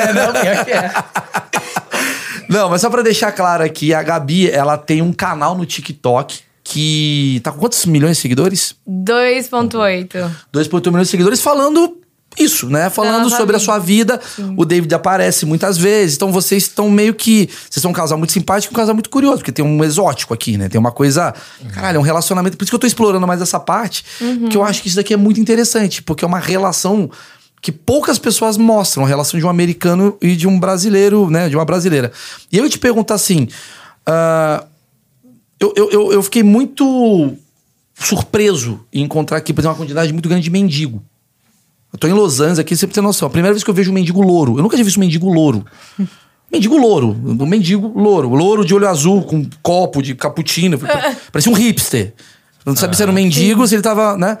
É, não, pior que é. Não, mas só pra deixar claro aqui, a Gabi, ela tem um canal no TikTok que tá com quantos milhões de seguidores? 2.8. 2,8 milhões de seguidores falando isso, né? Falando nossa sobre a sua vida. O David aparece muitas vezes. Então vocês estão meio que. Vocês são um casal muito simpático e um casal muito curioso, porque tem um exótico aqui, né? Tem uma coisa. Caralho, é um relacionamento. Por isso que eu tô explorando mais essa parte, que eu acho que isso daqui é muito interessante, porque é uma relação que poucas pessoas mostram, a relação de um americano e de um brasileiro, né? De uma brasileira. E eu ia te perguntar assim. ah, eu, eu, eu, eu fiquei muito surpreso em encontrar aqui, por exemplo, uma quantidade muito grande de mendigo. Eu tô em Los Angeles aqui, você precisa ter noção. A primeira vez que eu vejo um mendigo louro. Eu nunca tinha visto um mendigo louro. mendigo louro. Um mendigo louro. Louro de olho azul, com um copo de cappuccino. Parecia um hipster. Não sabia se era um mendigo, se ele tava, né?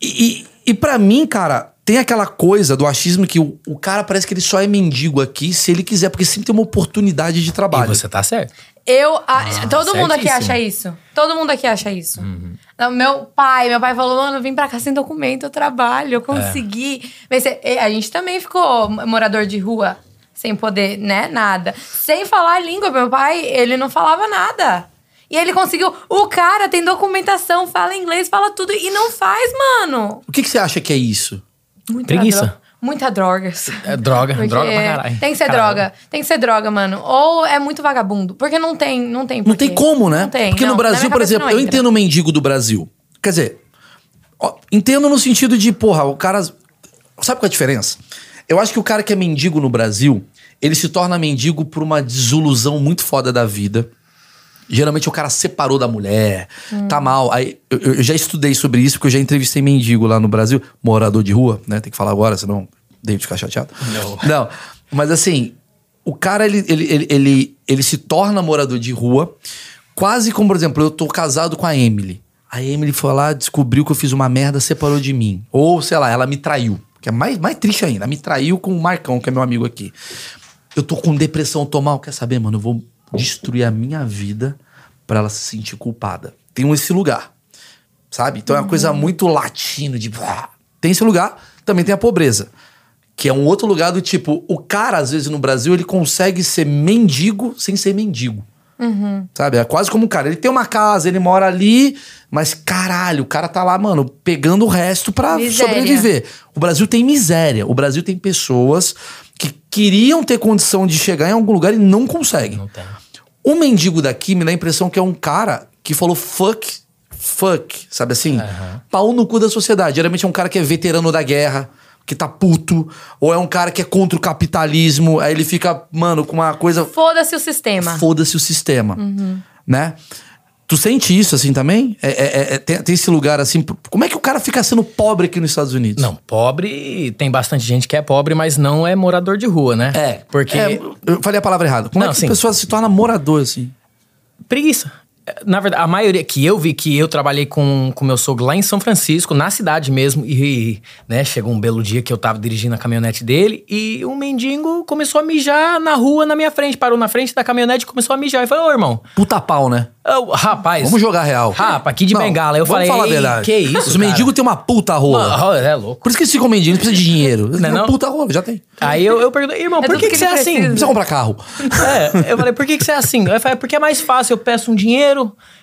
E, e, e para mim, cara, tem aquela coisa do achismo que o, o cara parece que ele só é mendigo aqui se ele quiser, porque sempre tem uma oportunidade de E trabalho. você tá certo. Eu. a- todo mundo aqui acha isso. Todo mundo aqui acha isso. Uhum. Não, meu pai, meu pai falou, mano, eu vim pra cá sem documento, eu trabalho, eu consegui. Mas é, é, a gente também ficou morador de rua, sem poder, né, nada. Sem falar a língua. Meu pai, ele não falava nada. E ele conseguiu. O cara tem documentação, fala inglês, fala tudo e não faz, mano. O que, que você acha que é isso? Muita Preguiça. dro- Muita drogas. É droga, Porque droga pra caralho. Tem que ser Caralho. droga. Tem que ser droga, mano. Ou é muito vagabundo. Porque não tem, não tem Não tem como, né? Não tem. Porque não, no Brasil, por exemplo, eu entendo o mendigo do Brasil. Quer dizer, ó, entendo no sentido de, porra, o cara. Sabe qual é a diferença? Eu acho que o cara que é mendigo no Brasil, ele se torna mendigo por uma desilusão muito foda da vida. Geralmente o cara separou da mulher, Hum. tá mal. Aí, eu, eu já estudei sobre isso, porque eu já entrevistei mendigo lá no Brasil, morador de rua, né? Tem que falar agora, senão David ficar chateado. Não. Não, mas assim, o cara, ele, ele, ele, ele, ele se torna morador de rua, quase como, por exemplo, eu tô casado com a Emily. A Emily foi lá, descobriu que eu fiz uma merda, separou de mim. Ou, sei lá, ela me traiu. Que é mais, mais triste ainda. Ela me traiu com o Marcão, que é meu amigo aqui. Eu tô com depressão, tô mal. Quer saber, mano? Eu vou destruir a minha vida pra ela se sentir culpada. Tem esse lugar, sabe? Então é uma coisa muito latino, de... Tem esse lugar, também tem a pobreza. Que é um outro lugar do tipo, o cara, às vezes, no Brasil, ele consegue ser mendigo sem ser mendigo. Sabe? É quase como um cara. Ele tem uma casa, ele mora ali, mas caralho, o cara tá lá, mano, pegando o resto pra Miséria. sobreviver. O Brasil tem miséria. O Brasil tem pessoas que queriam ter condição de chegar em algum lugar e não conseguem. Não tem. O mendigo daqui me dá a impressão que é um cara que falou fuck, fuck, sabe assim? Pau no cu da sociedade. Geralmente é um cara que é veterano da guerra, que tá puto, ou é um cara que é contra o capitalismo, aí ele fica, mano, com uma coisa. Foda-se o sistema. Foda-se o sistema. Né? Tu sente isso assim também? É, é- é- tem, tem esse lugar assim. Como é que o cara fica sendo pobre aqui nos Estados Unidos? Não, pobre, tem bastante gente que é pobre, mas não é morador de rua, né? É. Porque. É, eu falei a palavra errada. Como Não, é que a pessoa se torna morador assim? Preguiça. Na verdade, a maioria que eu vi, que eu trabalhei com, com meu sogro lá em São Francisco, na cidade mesmo, e, né, chegou um belo dia que eu tava dirigindo a caminhonete dele e um mendigo começou a mijar na rua na minha frente, parou na frente da caminhonete e começou a mijar. Eu falei, ô irmão. Puta pau, né? Eu, rapaz. Vamos jogar real. Rapa, aqui de Não, bengala. Eu vamos falei, falar a "Ei, verdade. que isso? Os mendigos têm uma puta rola. Mano, é louco. Por isso que eles ficam mendigos, não precisa de dinheiro. Eles Não é não? puta rola, já tem. Aí eu, eu perguntei, irmão, É por que, que que você ele é assim? Não precisa comprar carro. É, eu falei, por que, que você é assim? Eu falei, porque é mais fácil, eu peço um dinheiro,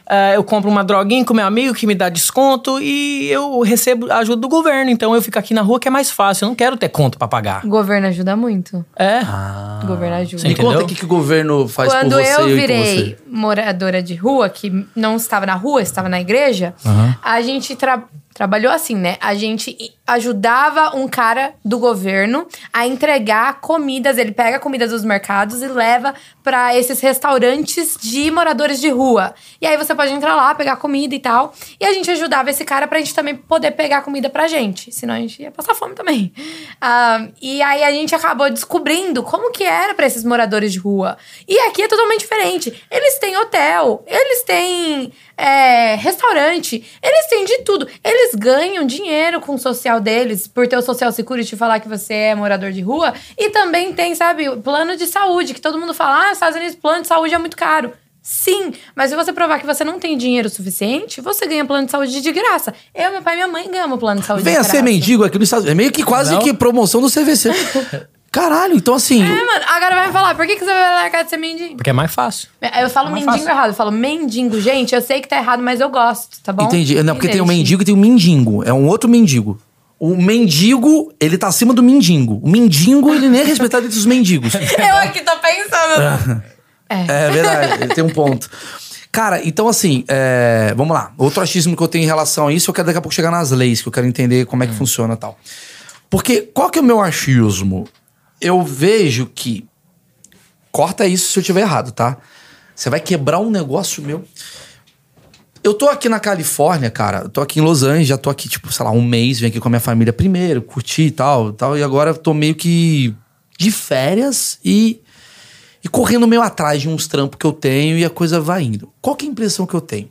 é, eu compro uma droguinha com meu amigo que me dá desconto e eu recebo a ajuda do governo. Então eu fico aqui na rua que é mais fácil, eu não quero ter conta pra pagar. O governo ajuda muito. É. O governo ajuda. Sim. Me conta o que, que o governo faz Quando por você eu e por virei você. moradora de rua, que não estava na rua, estava na igreja, a gente tra- trabalhou assim, né? A gente ajudava um cara do governo a entregar comidas. Ele pega comida dos mercados e leva para esses restaurantes de moradores de rua. E aí você pode entrar lá, pegar comida e tal. E a gente ajudava esse cara pra gente também poder pegar comida pra gente. Senão a gente ia passar fome também. Ah, e aí a gente acabou descobrindo como que era pra esses moradores de rua. E aqui é totalmente diferente. Eles têm hotel, eles têm é, restaurante, eles têm de tudo. Eles ganham dinheiro com o social deles, por ter o Social Security falar que você é morador de rua. E também tem, sabe, plano de saúde, que todo mundo fala, ah, Estados Unidos, plano de saúde é muito caro. Sim, mas se você provar que você não tem dinheiro suficiente, você ganha plano de saúde de graça. Eu, meu pai e minha mãe ganhamos plano de saúde Venha de ser graça. mendigo aqui nos Estados Unidos. É meio que quase Não. que promoção do CVC. Caralho, então assim. É, mano, agora vai me falar, por que, que você vai largar de ser mendigo? Porque é mais fácil. Eu falo mais mendigo fácil. errado, eu falo mendigo. Gente, eu sei que tá errado, mas eu gosto, tá bom? Entendi. Não, Me porque tem o deixe. mendigo e tem o mendigo. É um outro mendigo. O mendigo, ele tá acima do mendigo. O mendigo, ele nem é respeitado entre os mendigos. Eu aqui tô pensando. É verdade, ele tem um ponto. Cara, então assim, é, vamos lá. Outro achismo que eu tenho em relação a isso, eu quero daqui a pouco chegar nas leis, que eu quero entender como é que funciona e tal. Porque qual que é o meu achismo? Eu vejo que. Corta isso se eu tiver errado, tá? Você vai quebrar um negócio meu. Eu tô aqui na Califórnia, cara. Tô aqui em Los Angeles, já tô aqui, tipo, sei lá, um mês, vim aqui com a minha família primeiro, curti e tal, tal. E agora tô meio que de férias e e correndo meio atrás de uns trampos que eu tenho e a coisa vai indo. Qual que é a impressão que eu tenho?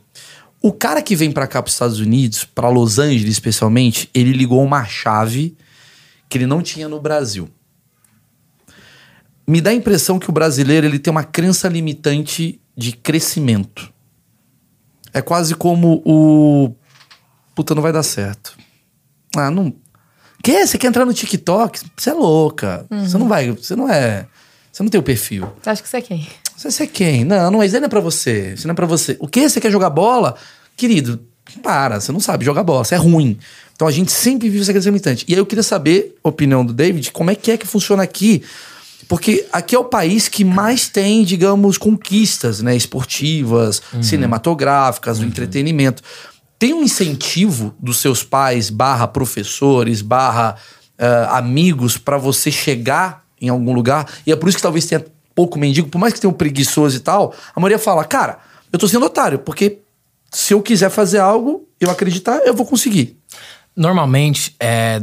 O cara que vem pra cá, pros Estados Unidos, pra Los Angeles especialmente, ele ligou uma chave que ele não tinha no Brasil. Me dá a impressão que o brasileiro ele tem uma crença limitante de crescimento. É quase como o puta não vai dar certo. Ah, não. Que? Você quer entrar no TikTok? Você é louca. Você não vai, você não é, você não tem o perfil. Você acha que você é quem? Você, é quem? Não, não, isso não é pra você. Isso não é pra você. O que? Você quer jogar bola? Querido, para, você não sabe jogar bola, você é ruim. Então a gente sempre vive essa crença limitante. E aí eu queria saber a opinião do David, como é que é que funciona aqui. Porque aqui é o país que mais tem, digamos, conquistas, né? Esportivas, cinematográficas, do entretenimento. Tem um incentivo dos seus pais, barra professores, barra ah, amigos, pra você chegar em algum lugar. E é por isso que talvez tenha pouco mendigo, por mais que tenha um preguiçoso e tal, a maioria fala, cara, eu tô sendo otário, porque se eu quiser fazer algo, eu acreditar, eu vou conseguir. Normalmente, é,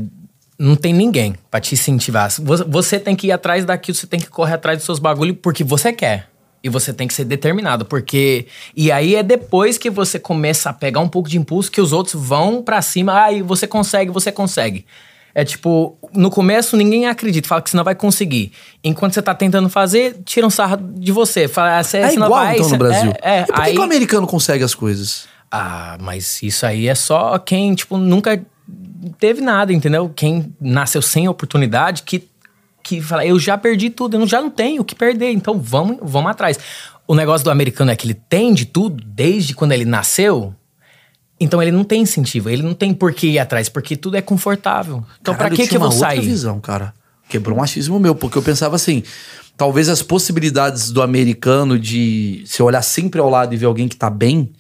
não tem ninguém pra te incentivar. Você, tem que ir atrás daquilo, você tem que correr atrás dos seus bagulhos porque você quer. E você tem que ser determinado, porque. E aí é depois que você começa a pegar um pouco de impulso que os outros vão pra cima. Ah, e você consegue, você consegue. É tipo, no começo ninguém acredita, fala que você não vai conseguir. Enquanto você tá tentando fazer, tiram sarro de você. Fala, ah, você, É igual, vai. então, no Brasil. É, é, e por aí, que o americano consegue as coisas? ah, mas isso aí é só quem, tipo, nunca teve nada, entendeu? Quem nasceu sem oportunidade, que, que fala, eu já perdi tudo, eu já não tenho o que perder, então vamos, vamos atrás. O negócio do americano é que ele tem de tudo desde quando ele nasceu, então ele não tem incentivo, ele não tem por que ir atrás, porque tudo é confortável. Então pra que que eu vou uma outra sair? visão, cara. Quebrou um achismo meu, porque eu pensava assim, talvez as possibilidades do americano de se olhar sempre ao lado e ver alguém que tá bem,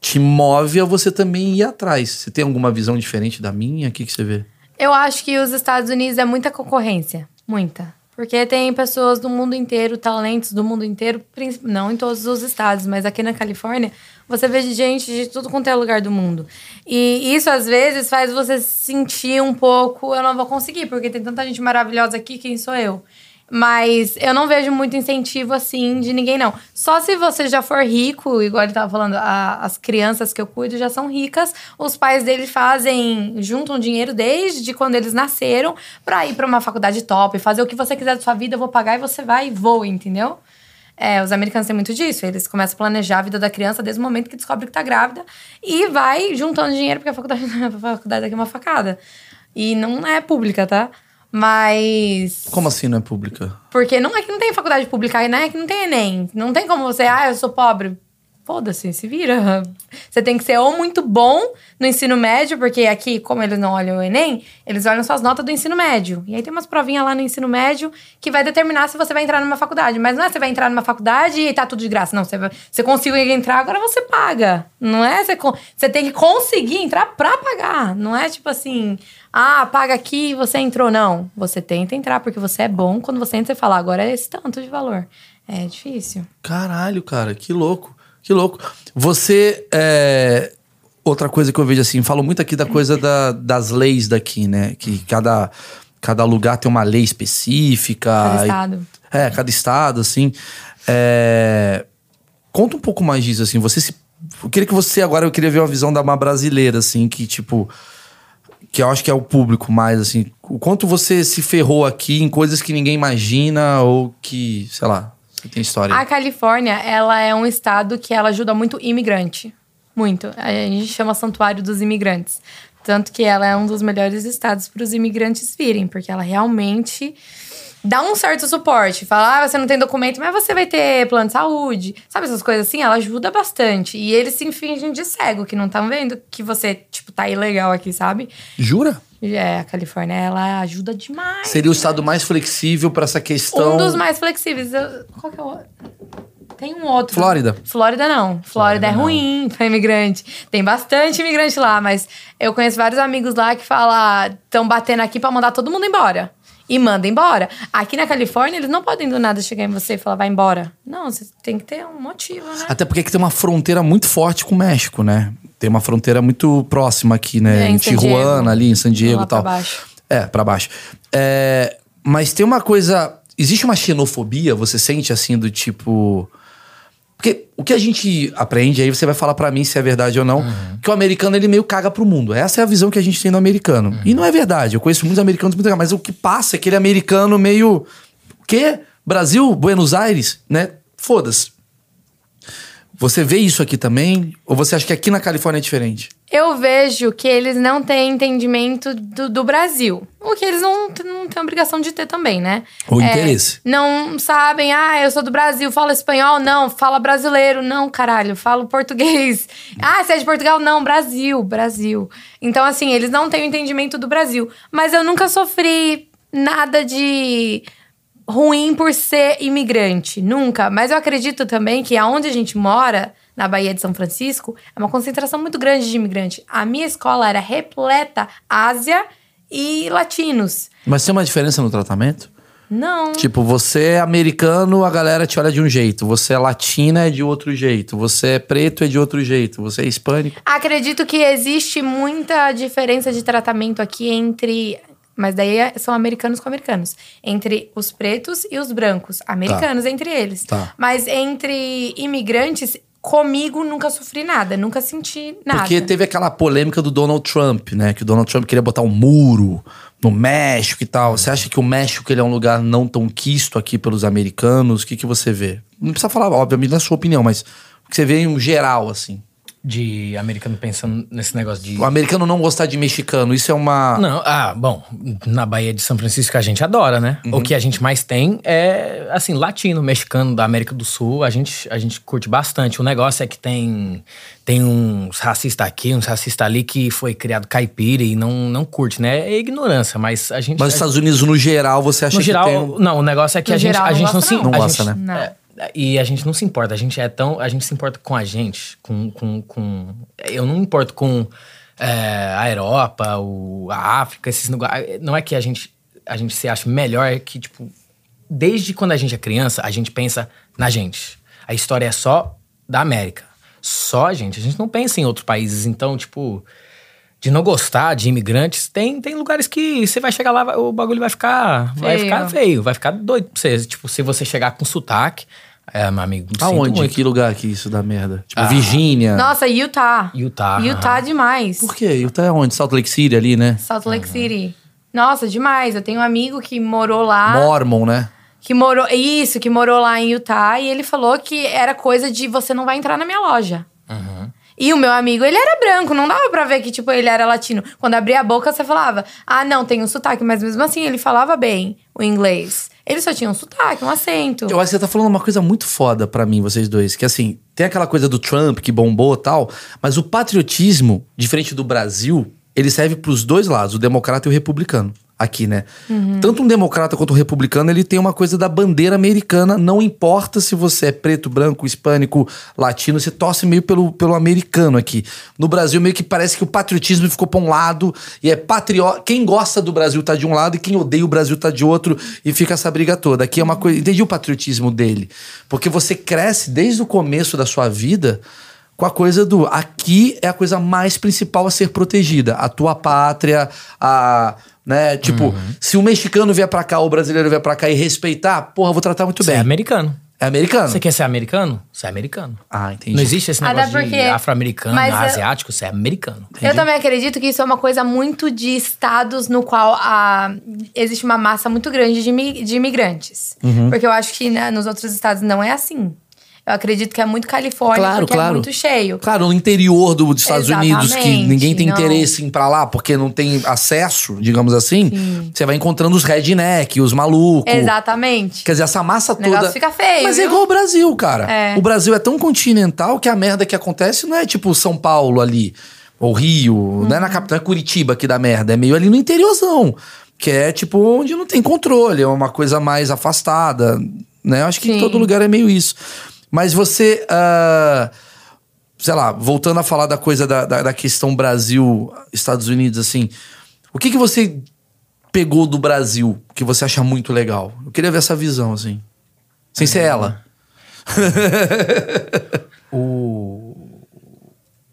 te move a você também ir atrás. Você tem alguma visão diferente da minha? O que, que você vê? Eu acho que os Estados Unidos é muita concorrência. Muita. Porque tem pessoas do mundo inteiro, talentos do mundo inteiro, não em todos os estados, mas aqui na Califórnia, você vê gente de tudo quanto é lugar do mundo. E isso, às vezes, faz você sentir um pouco, eu não vou conseguir, porque tem tanta gente maravilhosa aqui, quem sou eu? Mas eu não vejo muito incentivo assim de ninguém, não. Só se você já for rico, igual ele tava falando, a, as crianças que eu cuido já são ricas, os pais deles fazem, juntam dinheiro desde quando eles nasceram pra ir pra uma faculdade top, fazer o que você quiser da sua vida, eu vou pagar e você vai e voa, entendeu? É, os americanos têm muito disso. Eles começam a planejar a vida da criança desde o momento que descobre que tá grávida e vai juntando dinheiro, porque a faculdade, a faculdade aqui é uma facada. E não é pública, tá? Mas. Como assim não é pública? Porque não é que não tem faculdade pública, né? É que não tem Enem. Não tem como você, ah, eu sou pobre. Foda-se, se vira. Você tem que ser ou muito bom no ensino médio, porque aqui, como eles não olham o Enem, eles olham suas notas do ensino médio. E aí tem umas provinhas lá no ensino médio que vai determinar se você vai entrar numa faculdade. Mas não é você vai entrar numa faculdade e tá tudo de graça. Não, você, você conseguiu entrar, agora você paga. Não é? Você, você tem que conseguir entrar pra pagar. Não é tipo assim, ah, paga aqui e você entrou. Não. Você tenta entrar porque você é bom. Quando você entra, você fala, agora é esse tanto de valor. É difícil. Caralho, cara, que louco. Que louco. Você. É... Outra coisa que eu vejo assim, falo muito aqui da coisa da, das leis daqui, né? Que cada, cada lugar tem uma lei específica. Cada estado. E, é, cada estado, assim. É... Conta um pouco mais disso, assim. Você se. Eu queria que você agora, eu queria ver uma visão da uma brasileira, assim, que tipo. Que eu acho que é o público mais, assim. O quanto você se ferrou aqui em coisas que ninguém imagina ou que, sei lá, tem história. A Califórnia, ela é um estado que ela ajuda muito imigrante. Muito. A gente chama Santuário dos Imigrantes. Tanto que ela é um dos melhores estados para os imigrantes virem, porque ela realmente dá um certo suporte. Fala, ah, você não tem documento, mas você vai ter plano de saúde. Sabe essas coisas assim? Ela ajuda bastante. E eles se fingem de cego, que não estão vendo que você, tipo, tá ilegal aqui, sabe? Jura? É, a Califórnia, ela ajuda demais. Seria o estado mais flexível para essa questão. Um dos mais flexíveis. Qual que é o tem um outro. Flórida. Flórida não. Flórida, Flórida é ruim para imigrante. Tem bastante imigrante lá, mas eu conheço vários amigos lá que falam, estão batendo aqui para mandar todo mundo embora. E manda embora. Aqui na Califórnia, eles não podem do nada chegar em você e falar, vai embora. Não, você tem que ter um motivo, né? Até porque aqui tem uma fronteira muito forte com o México, né? Tem uma fronteira muito próxima aqui, né? É, em, em Tijuana, ali, em San Diego e tal. Pra baixo. É, pra baixo. É, mas tem uma coisa. Existe uma xenofobia, você sente assim, do tipo. Porque o que a gente aprende, aí você vai falar para mim se é verdade ou não, uhum. que o americano ele meio caga pro mundo. Essa é a visão que a gente tem do americano. Uhum. E não é verdade. Eu conheço muitos americanos muito mas o que passa é aquele americano meio. O quê? Brasil, Buenos Aires, né? Foda-se. Você vê isso aqui também? Ou você acha que aqui na Califórnia é diferente? Eu vejo que eles não têm entendimento do, do Brasil. O que eles não, não têm obrigação de ter também, né? O é, interesse. Não sabem, ah, eu sou do Brasil, falo espanhol? Não. Fala brasileiro? Não, caralho, falo português. Ah, você é de Portugal? Não, Brasil, Brasil. Então, assim, eles não têm o entendimento do Brasil. Mas eu nunca sofri nada de ruim por ser imigrante, nunca. Mas eu acredito também que aonde a gente mora, na Bahia de São Francisco, é uma concentração muito grande de imigrante. A minha escola era repleta Ásia e latinos. Mas tem uma diferença no tratamento? Não. Tipo, você é americano, a galera te olha de um jeito. Você é latina, é de outro jeito. Você é preto, é de outro jeito. Você é hispânico. Acredito que existe muita diferença de tratamento aqui entre mas daí é, são americanos com americanos. Entre os pretos e os brancos. Americanos tá. entre eles. Tá. Mas entre imigrantes, comigo nunca sofri nada, nunca senti nada. Porque teve aquela polêmica do Donald Trump, né? Que o Donald Trump queria botar um muro no México e tal. Você acha que o México ele é um lugar não tão quisto aqui pelos americanos? O que, que você vê? Não precisa falar, obviamente, da sua opinião, mas o que você vê em geral, assim de americano pensando nesse negócio de. O americano não gostar de mexicano, isso é uma. Não, ah, bom, na Bahia de São Francisco a gente adora, né? Uhum. O que a gente mais tem é, assim, latino, mexicano da América do Sul, a gente, a gente curte bastante. O negócio é que tem, tem uns racistas aqui, uns racistas ali que foi criado caipira e não, não curte, né? É ignorância, mas a gente. Mas os Estados Unidos, no geral, você acha no que geral, tem... Não, o negócio é que no a gente, geral, a gente não, não se. Não gosta, gente, né? Não. É, e a gente não se importa, a gente é tão. A gente se importa com a gente, com. com, com eu não me importo com é, a Europa, o, a África, esses lugares. Não é que a gente, a gente se acha melhor, é que, tipo, desde quando a gente é criança, a gente pensa na gente. A história é só da América. Só a gente. A gente não pensa em outros países. Então, tipo. de não gostar de imigrantes, tem, tem lugares que você vai chegar lá, o bagulho vai ficar, feio. vai ficar feio, vai ficar doido pra você. Tipo, se você chegar com sotaque, é, meu amigo. Aonde? Que lugar que isso dá merda? Tipo, ah. Virgínia. Nossa, Utah. Utah. Utah demais. Por quê? Utah é onde? Salt Lake City ali, né? Salt Lake uhum. City. Nossa, demais. Eu tenho um amigo que morou lá. Mormon, né? Que morou. Isso, que morou lá em Utah. E ele falou que era coisa de você não vai entrar na minha loja. Uhum. E o meu amigo, ele era branco, não dava pra ver que, tipo, ele era latino. Quando abria a boca, você falava, ah, não, tem um sotaque, mas mesmo assim ele falava bem o inglês. Ele só tinha um sotaque, um acento. Eu acho que você tá falando uma coisa muito foda para mim, vocês dois. Que assim, tem aquela coisa do Trump que bombou tal, mas o patriotismo, diferente do Brasil, ele serve pros dois lados, o democrata e o republicano aqui, né? Uhum. Tanto um democrata quanto um republicano, ele tem uma coisa da bandeira americana, não importa se você é preto, branco, hispânico, latino, você torce meio pelo, pelo americano aqui. No Brasil, meio que parece que o patriotismo ficou pra um lado e é patriota. Quem gosta do Brasil tá de um lado e quem odeia o Brasil tá de outro e fica essa briga toda. Aqui é uma coisa. Entendi o patriotismo dele. Porque você cresce desde o começo da sua vida com a coisa do aqui é a coisa mais principal a ser protegida. A tua pátria, a né? Tipo, uhum. se o mexicano vier pra cá, ou o brasileiro vier pra cá e respeitar, porra, eu vou tratar muito Você bem. é americano. É americano. Você quer ser americano? Você é americano. Ah, entendi. Não existe esse negócio porque... de afro-americano, asiático, você é americano. Entendi. Eu também acredito que isso é uma coisa muito de estados no qual a... existe uma massa muito grande de, de imigrantes. Uhum. Porque eu acho que né, nos outros estados não é assim. Eu acredito que é muito Califórnia, claro, porque é claro. é muito cheio. Claro, no interior do, dos Estados Exatamente, Unidos, que ninguém tem não. interesse em ir pra lá, porque não tem acesso, digamos assim, Sim. você vai encontrando os redneck, os malucos. Exatamente. Quer dizer, essa massa toda. O negócio fica feio. Mas é viu? é igual o Brasil, cara. É. O Brasil é tão continental que a merda que acontece não é tipo São Paulo ali, ou Rio, uhum. não é na uhum. capital, é Curitiba que dá merda, é meio ali no interiorzão. Que é tipo onde não tem controle, é uma coisa mais afastada, né? Eu acho que Sim. em todo lugar é meio isso. Mas você. Uh, sei lá, voltando a falar da coisa da, da, da, questão Brasil, Estados Unidos, assim. O que, que você pegou do Brasil que você acha muito legal? Eu queria ver essa visão, assim. Sem ser ela. o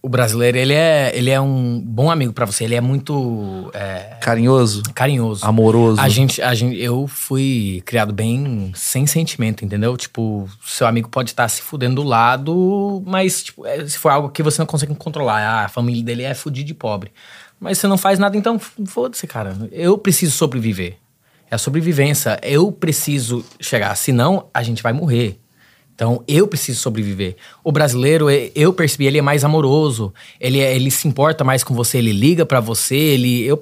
o brasileiro, ele é, ele é um bom amigo para você. Ele é muito... É, carinhoso? Carinhoso. Amoroso? A gente, a gente... Eu fui criado bem sem sentimento, entendeu? Tipo, seu amigo pode estar se fudendo do lado, mas tipo, é, se for algo que você não consegue controlar. Ah, a família dele é fudida de pobre. Mas você não faz nada, então foda-se, cara. Eu preciso sobreviver. É a sobrevivência. Eu preciso chegar. Senão, a gente vai morrer. Então, eu preciso sobreviver. O brasileiro, eu percebi, ele é mais amoroso. Ele, é, ele se importa mais com você, ele liga para você, ele... Eu,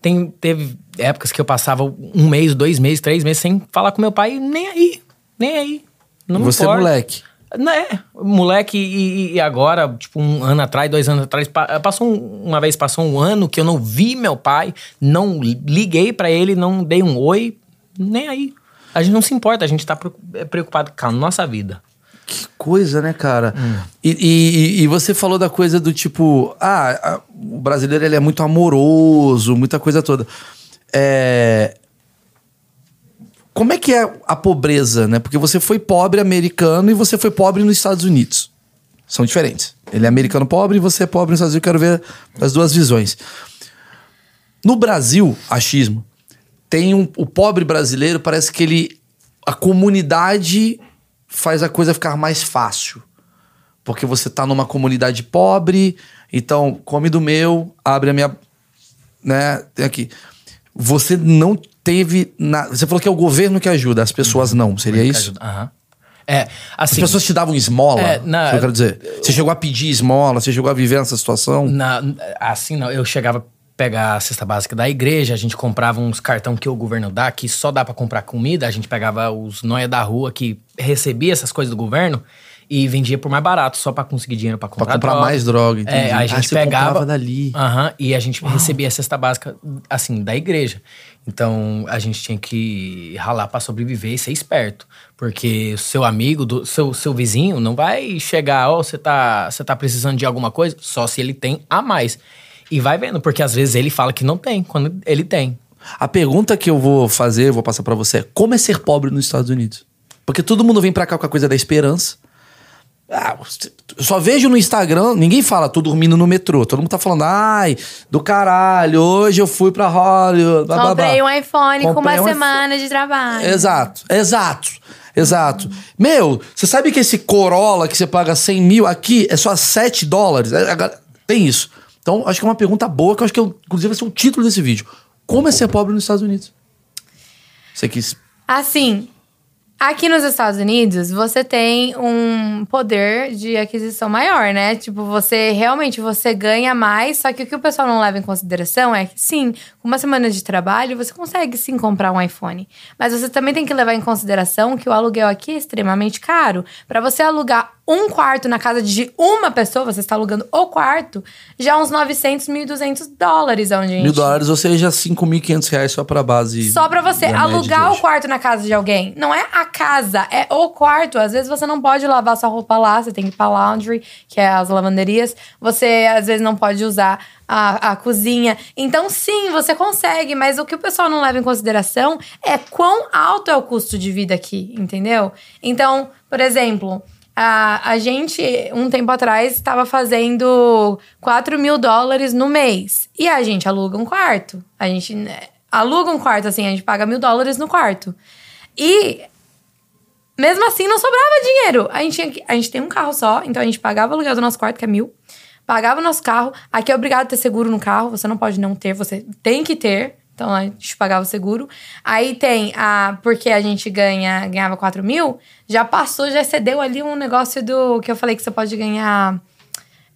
tem, teve épocas que eu passava um mês, dois meses, três meses sem falar com meu pai, nem aí, nem aí. Não você é moleque. Não é, moleque, e, e, agora, tipo, um ano atrás, dois anos atrás, passou um, uma vez, passou um ano que eu não vi meu pai, não liguei para ele, não dei um oi, nem aí. A gente não se importa, a gente tá é preocupado com a nossa vida. Que coisa, né, cara? Hum. E, e, e, você falou da coisa do tipo, ah, o brasileiro ele é muito amoroso, muita coisa toda. É... Como é que é a pobreza, né? Porque você foi pobre americano e você foi pobre nos Estados Unidos. São diferentes. Ele é americano pobre e você é pobre nos Estados Unidos. Eu quero ver as duas visões. No Brasil, achismo, tem um, o pobre brasileiro, parece que ele. A comunidade faz a coisa ficar mais fácil. Porque você tá numa comunidade pobre, então come do meu, abre a minha. Né? Tem aqui. Você não teve. Na, você falou que é o governo que ajuda, as pessoas uhum. não. Seria isso? Aham. É, assim, As pessoas te davam esmola? É, na, eu quero dizer. Você chegou a pedir esmola? Você chegou a viver nessa situação? Na, assim, não. Eu chegava pegar a cesta básica da igreja, a gente comprava uns cartão que o governo dá, que só dá para comprar comida, a gente pegava os noia da rua que recebia essas coisas do governo e vendia por mais barato, só para conseguir dinheiro para comprar, pra comprar droga. mais droga, entendi. É, a gente ah, pegava dali. Uhum, e a gente Uau. recebia a cesta básica assim da igreja. Então a gente tinha que ralar para sobreviver e ser esperto, porque seu amigo, do, seu, seu vizinho não vai chegar, ó, oh, você tá, você tá precisando de alguma coisa, só se ele tem a mais. E vai vendo, porque às vezes ele fala que não tem, quando ele tem. A pergunta que eu vou fazer, vou passar para você é: como é ser pobre nos Estados Unidos? Porque todo mundo vem pra cá com a coisa da esperança. Ah, eu só vejo no Instagram, ninguém fala, tô dormindo no metrô. Todo mundo tá falando, ai, do caralho, hoje eu fui pra Hollywood. Blá, Comprei blá, blá. um iPhone Comprei com uma um semana de trabalho. Exato, exato, exato. Meu, você sabe que esse Corolla que você paga 100 mil aqui é só 7 dólares? É, Tem isso. Então, acho que é uma pergunta boa, que eu acho que, inclusive, vai ser o título desse vídeo. Como é ser pobre nos Estados Unidos? Você quis... Assim, aqui nos Estados Unidos, você tem um poder de aquisição maior, né? Tipo, você realmente você ganha mais, só que o que o pessoal não leva em consideração é que sim, com uma semana de trabalho, você consegue sim comprar um iPhone. Mas você também tem que levar em consideração que o aluguel aqui é extremamente caro. Para você alugar um quarto na casa de uma pessoa, você está alugando o quarto, já uns 900, 1.200 dólares onde a gente... Mil dólares, ou seja, 5.500 reais só pra base. Só pra você alugar o quarto na casa de alguém. Não é a casa, é o quarto. Às vezes você não pode lavar sua roupa lá, você tem que ir pra laundry, que é as lavanderias. Você às vezes não pode usar a, a cozinha. Então, sim, você consegue, mas o que o pessoal não leva em consideração é quão alto é o custo de vida aqui, entendeu? Então, por exemplo. A, a gente, um tempo atrás, estava fazendo 4 mil dólares no mês. E a gente aluga um quarto. A gente né, aluga um quarto, assim, a gente paga mil dólares no quarto. E mesmo assim não sobrava dinheiro. A gente, tinha que- a gente tem um carro só, então a gente pagava o aluguel do nosso quarto, que é mil. Pagava o nosso carro. Aqui é obrigado a ter seguro no carro, você não pode não ter, você tem que ter. Então a gente pagava o seguro. Aí tem a. Porque a gente ganha, ganhava 4 mil, já passou, já excedeu ali um negócio do. Que eu falei que você pode ganhar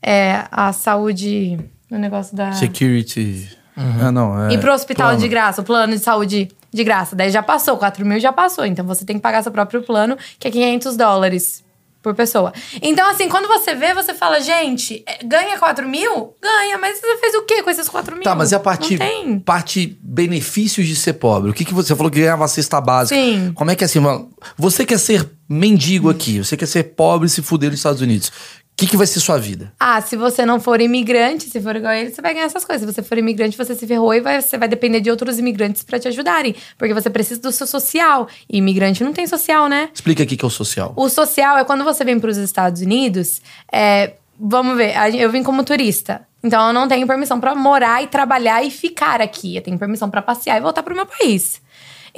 é, a saúde. O negócio da. Security. Ah, não. É Ir pro hospital plano. de graça, o plano de saúde de graça. Daí já passou, 4 mil já passou. Então você tem que pagar seu próprio plano, que é 500 dólares por pessoa. Então, assim, quando você vê, você fala, gente, é, ganha 4 mil? Ganha, mas você fez o quê com esses 4 mil? Tá, mas e a parte, parte benefícios de ser pobre? O que, que você você falou que ganhava a cesta básica? Sim. Como é que é assim, mano? Você quer ser mendigo aqui, você quer ser pobre e se fuder nos Estados Unidos. O que, que vai ser sua vida? Ah, se você não for imigrante, se for igual a ele, você vai ganhar essas coisas. Se você for imigrante, você se ferrou e vai- você vai depender de outros imigrantes pra te ajudarem. Porque você precisa do seu social. E imigrante não tem social, né? Explica aqui que é o social. O social é quando você vem para os Estados Unidos. é, vamos ver, eu vim como turista. Então eu não tenho permissão para morar e trabalhar e ficar aqui. Eu tenho permissão para passear e voltar pro meu país.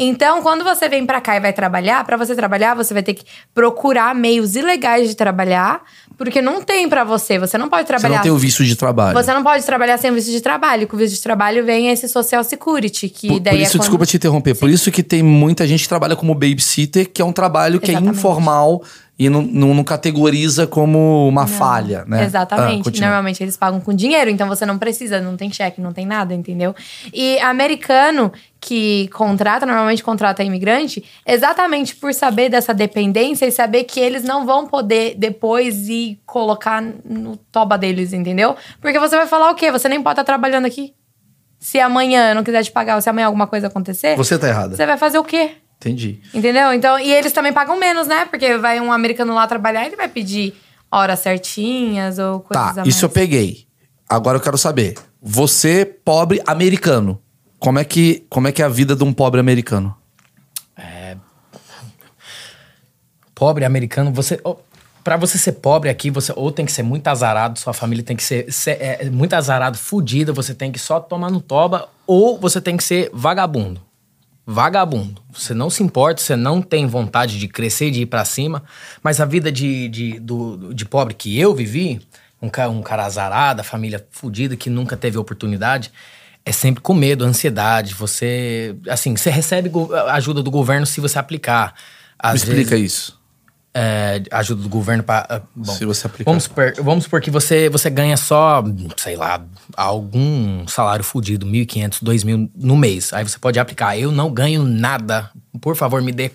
Então, quando você vem pra cá e vai trabalhar, pra você trabalhar, você vai ter que procurar meios ilegais de trabalhar, porque não tem pra você. Você não pode Você trabalhar. não tem o visto de trabalho. Você não pode trabalhar sem visto de trabalho. Com o visto de trabalho vem esse social security, que Por, daí por isso, é quando... desculpa te interromper, por isso que tem muita gente que trabalha como babysitter, que é um trabalho que é Exatamente. informal e não, não, não categoriza como uma falha, né? Ah, Exatamente. continua. Normalmente eles pagam com dinheiro, então você não precisa, não tem cheque, não tem nada, entendeu? E americano que contrata, normalmente contrata imigrante, exatamente por saber dessa dependência e saber que eles não vão poder depois ir colocar no toba deles, entendeu? Porque você vai falar o quê? Você nem pode estar trabalhando aqui. Se amanhã eu não quiser te pagar, ou se amanhã alguma coisa acontecer, Você tá errada. você vai fazer o quê? Entendi. Entendeu? Então, e eles também pagam menos, né? Porque vai um americano lá trabalhar, ele vai pedir horas certinhas ou coisas Tá, a isso eu peguei. Agora eu quero saber. Você, pobre americano, como é que, como é, que é a vida de um pobre americano? Pobre americano, você. oh, Pra você ser pobre aqui, você ou tem que ser muito azarado, sua família tem que ser, ser- é, muito azarado, fudida, você tem que só tomar no toba, ou você tem que ser vagabundo. Vagabundo. Você não se importa, você não tem vontade de crescer, de ir pra cima, mas a vida de, de, do- de pobre que eu vivi, um, ca- um cara azarado, família fudida que nunca teve oportunidade, é sempre com medo, ansiedade. Você, assim, você recebe ajuda do governo se você aplicar. Me Às explica vezes- isso. É, ajuda do governo para Se você aplicar. Vamos supor, vamos supor que você, você ganha só, sei lá, algum salário fudido, 1.500, 2.000 no mês. Aí você pode aplicar. Eu não ganho nada. Por favor, me dê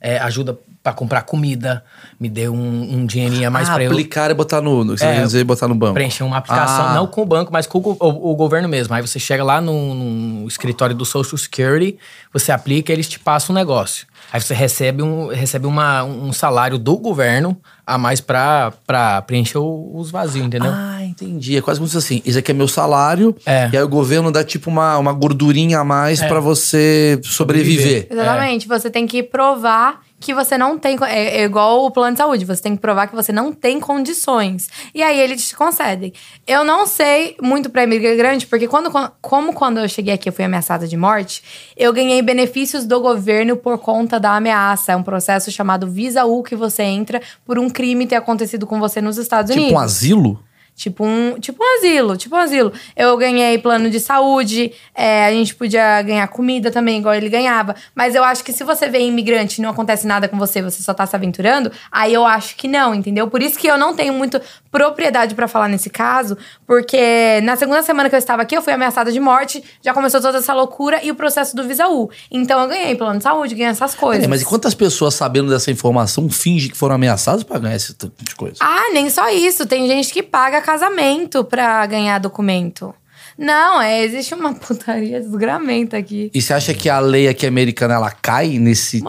é, ajuda para comprar comida, me dê um, um dinheirinho a mais ah, para eu aplicar e botar no. no- Você É, quer dizer botar no banco. preencher uma aplicação, Ah. não com o banco, mas com o, go- o- o governo mesmo. Aí você chega lá no, no escritório do Social Security, você aplica, eles te passam um negócio. Aí você recebe um, recebe uma, um salário do governo a mais pra, pra preencher o- os vazios, entendeu? Ah, entendi. É quase como se assim: esse aqui é meu salário, É. e aí o governo dá tipo uma, uma gordurinha a mais pra você sobreviver. Exatamente. Você tem que provar que você não tem. É, é, igual o plano de saúde, você tem que provar que você não tem condições. E aí eles te concedem. Eu não sei muito pra imigrante, porque quando, como quando eu cheguei aqui eu fui ameaçada de morte, eu ganhei benefícios do governo por conta da ameaça. É um processo chamado Visa U que você entra por um crime ter acontecido com você nos Estados tipo Unidos. Tipo um asilo? Tipo um, tipo um asilo, tipo um asilo. Eu ganhei plano de saúde, é, a gente podia ganhar comida também, igual ele ganhava. Mas eu acho que se você vê imigrante e não acontece nada com você, você só tá se aventurando, aí eu acho que não, entendeu? Por isso que eu não tenho muito propriedade para falar nesse caso, porque na segunda semana que eu estava aqui, eu fui ameaçada de morte, já começou toda essa loucura e o processo do Visa U. Então eu ganhei plano de saúde, ganhei essas coisas. É, mas e quantas pessoas sabendo dessa informação fingem que foram ameaçadas para ganhar esse tipo de coisa? Ah, nem só isso. Tem gente que paga casamento pra ganhar documento. Não, é, existe uma putaria desgramenta aqui. E você acha que a lei aqui americana, ela cai nesse...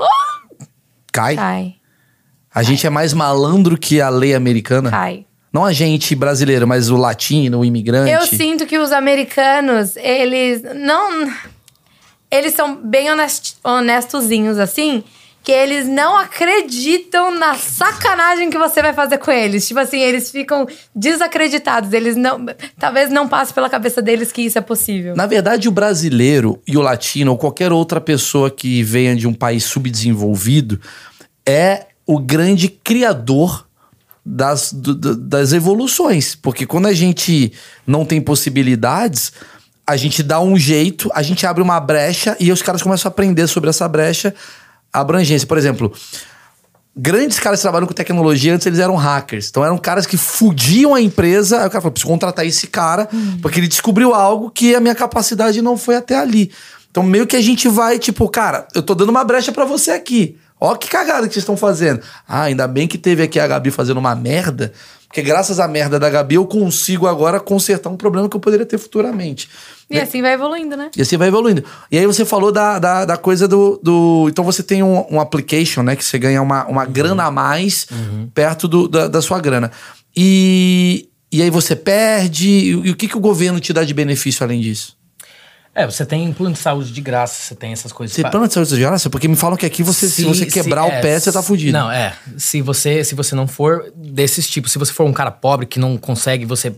Cai? Cai. A gente é mais malandro que a lei americana? Cai. Não a gente brasileiro, mas o latino, o imigrante. Eu sinto que os americanos, eles não... Eles são bem honest, honestozinhos, assim que eles não acreditam na sacanagem que você vai fazer com eles. Tipo assim, eles ficam desacreditados. Eles não. Talvez não passe pela cabeça deles que isso é possível. Na verdade, o brasileiro e o latino, ou qualquer outra pessoa que venha de um país subdesenvolvido, é o grande criador das, do, das evoluções. Porque quando a gente não tem possibilidades, a gente dá um jeito, a gente abre uma brecha e os caras começam a aprender sobre essa brecha abrangência. Por exemplo, grandes caras que trabalham com tecnologia, antes eles eram hackers. Então eram caras que fudiam a empresa. Aí o cara falou: preciso contratar esse cara, porque ele descobriu algo que a minha capacidade não foi até ali. Então meio que a gente vai, tipo, cara, eu tô dando uma brecha para você aqui. Ó que cagada que vocês estão fazendo. Ah, ainda bem que teve aqui a Gabi fazendo uma merda, porque graças à merda da Gabi eu consigo agora consertar um problema que eu poderia ter futuramente. E assim vai evoluindo, né? E assim vai evoluindo. E aí você falou da, da, da coisa do, do. Então você tem um, um application, né? Que você ganha uma, uma uhum. grana a mais uhum. perto do, da, da sua grana. E, e aí você perde. E, e o que, que o governo te dá de benefício além disso? É, você tem plano de saúde de graça, você tem essas coisas. Você tem plano de saúde de graça? Porque me falam que aqui você, se, se você quebrar se, o é, pé, você tá fudido. Não, é. Se você, se você não for desses tipos, se você for um cara pobre que não consegue, você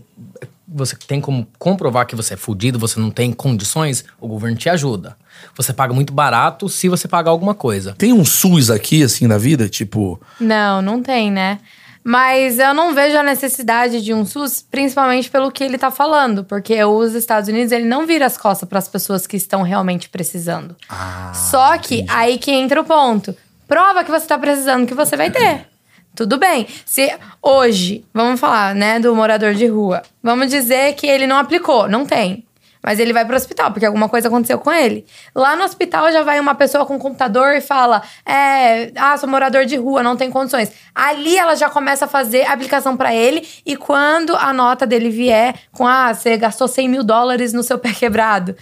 você tem como comprovar que você é fudido, você não tem condições, o governo te ajuda. Você paga muito barato se você pagar alguma coisa. Tem um SUS aqui, assim, na vida? Tipo. Não, não tem, né? Mas eu não vejo a necessidade de um SUS, principalmente pelo que ele tá falando, porque os Estados Unidos ele não vira as costas para as pessoas que estão realmente precisando. Ah, Só que entendi. aí que entra o ponto. Prova que você tá precisando que você vai ter. Tudo bem. Se hoje, vamos falar, né, do morador de rua. Vamos dizer que ele não aplicou, não tem. Mas ele vai pro hospital, porque alguma coisa aconteceu com ele. Lá no hospital já vai uma pessoa com um computador e fala: É, ah, sou morador de rua, não tem condições. Ali ela já começa a fazer a aplicação para ele, e quando a nota dele vier com: Ah, você gastou 100 mil dólares no seu pé quebrado,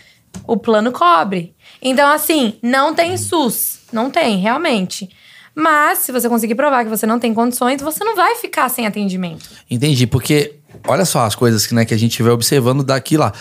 o plano cobre. Então, assim, não tem SUS. Não tem, realmente. Mas, se você conseguir provar que você não tem condições, você não vai ficar sem atendimento. Entendi, porque olha só as coisas que, né, que a gente vai observando daqui lá.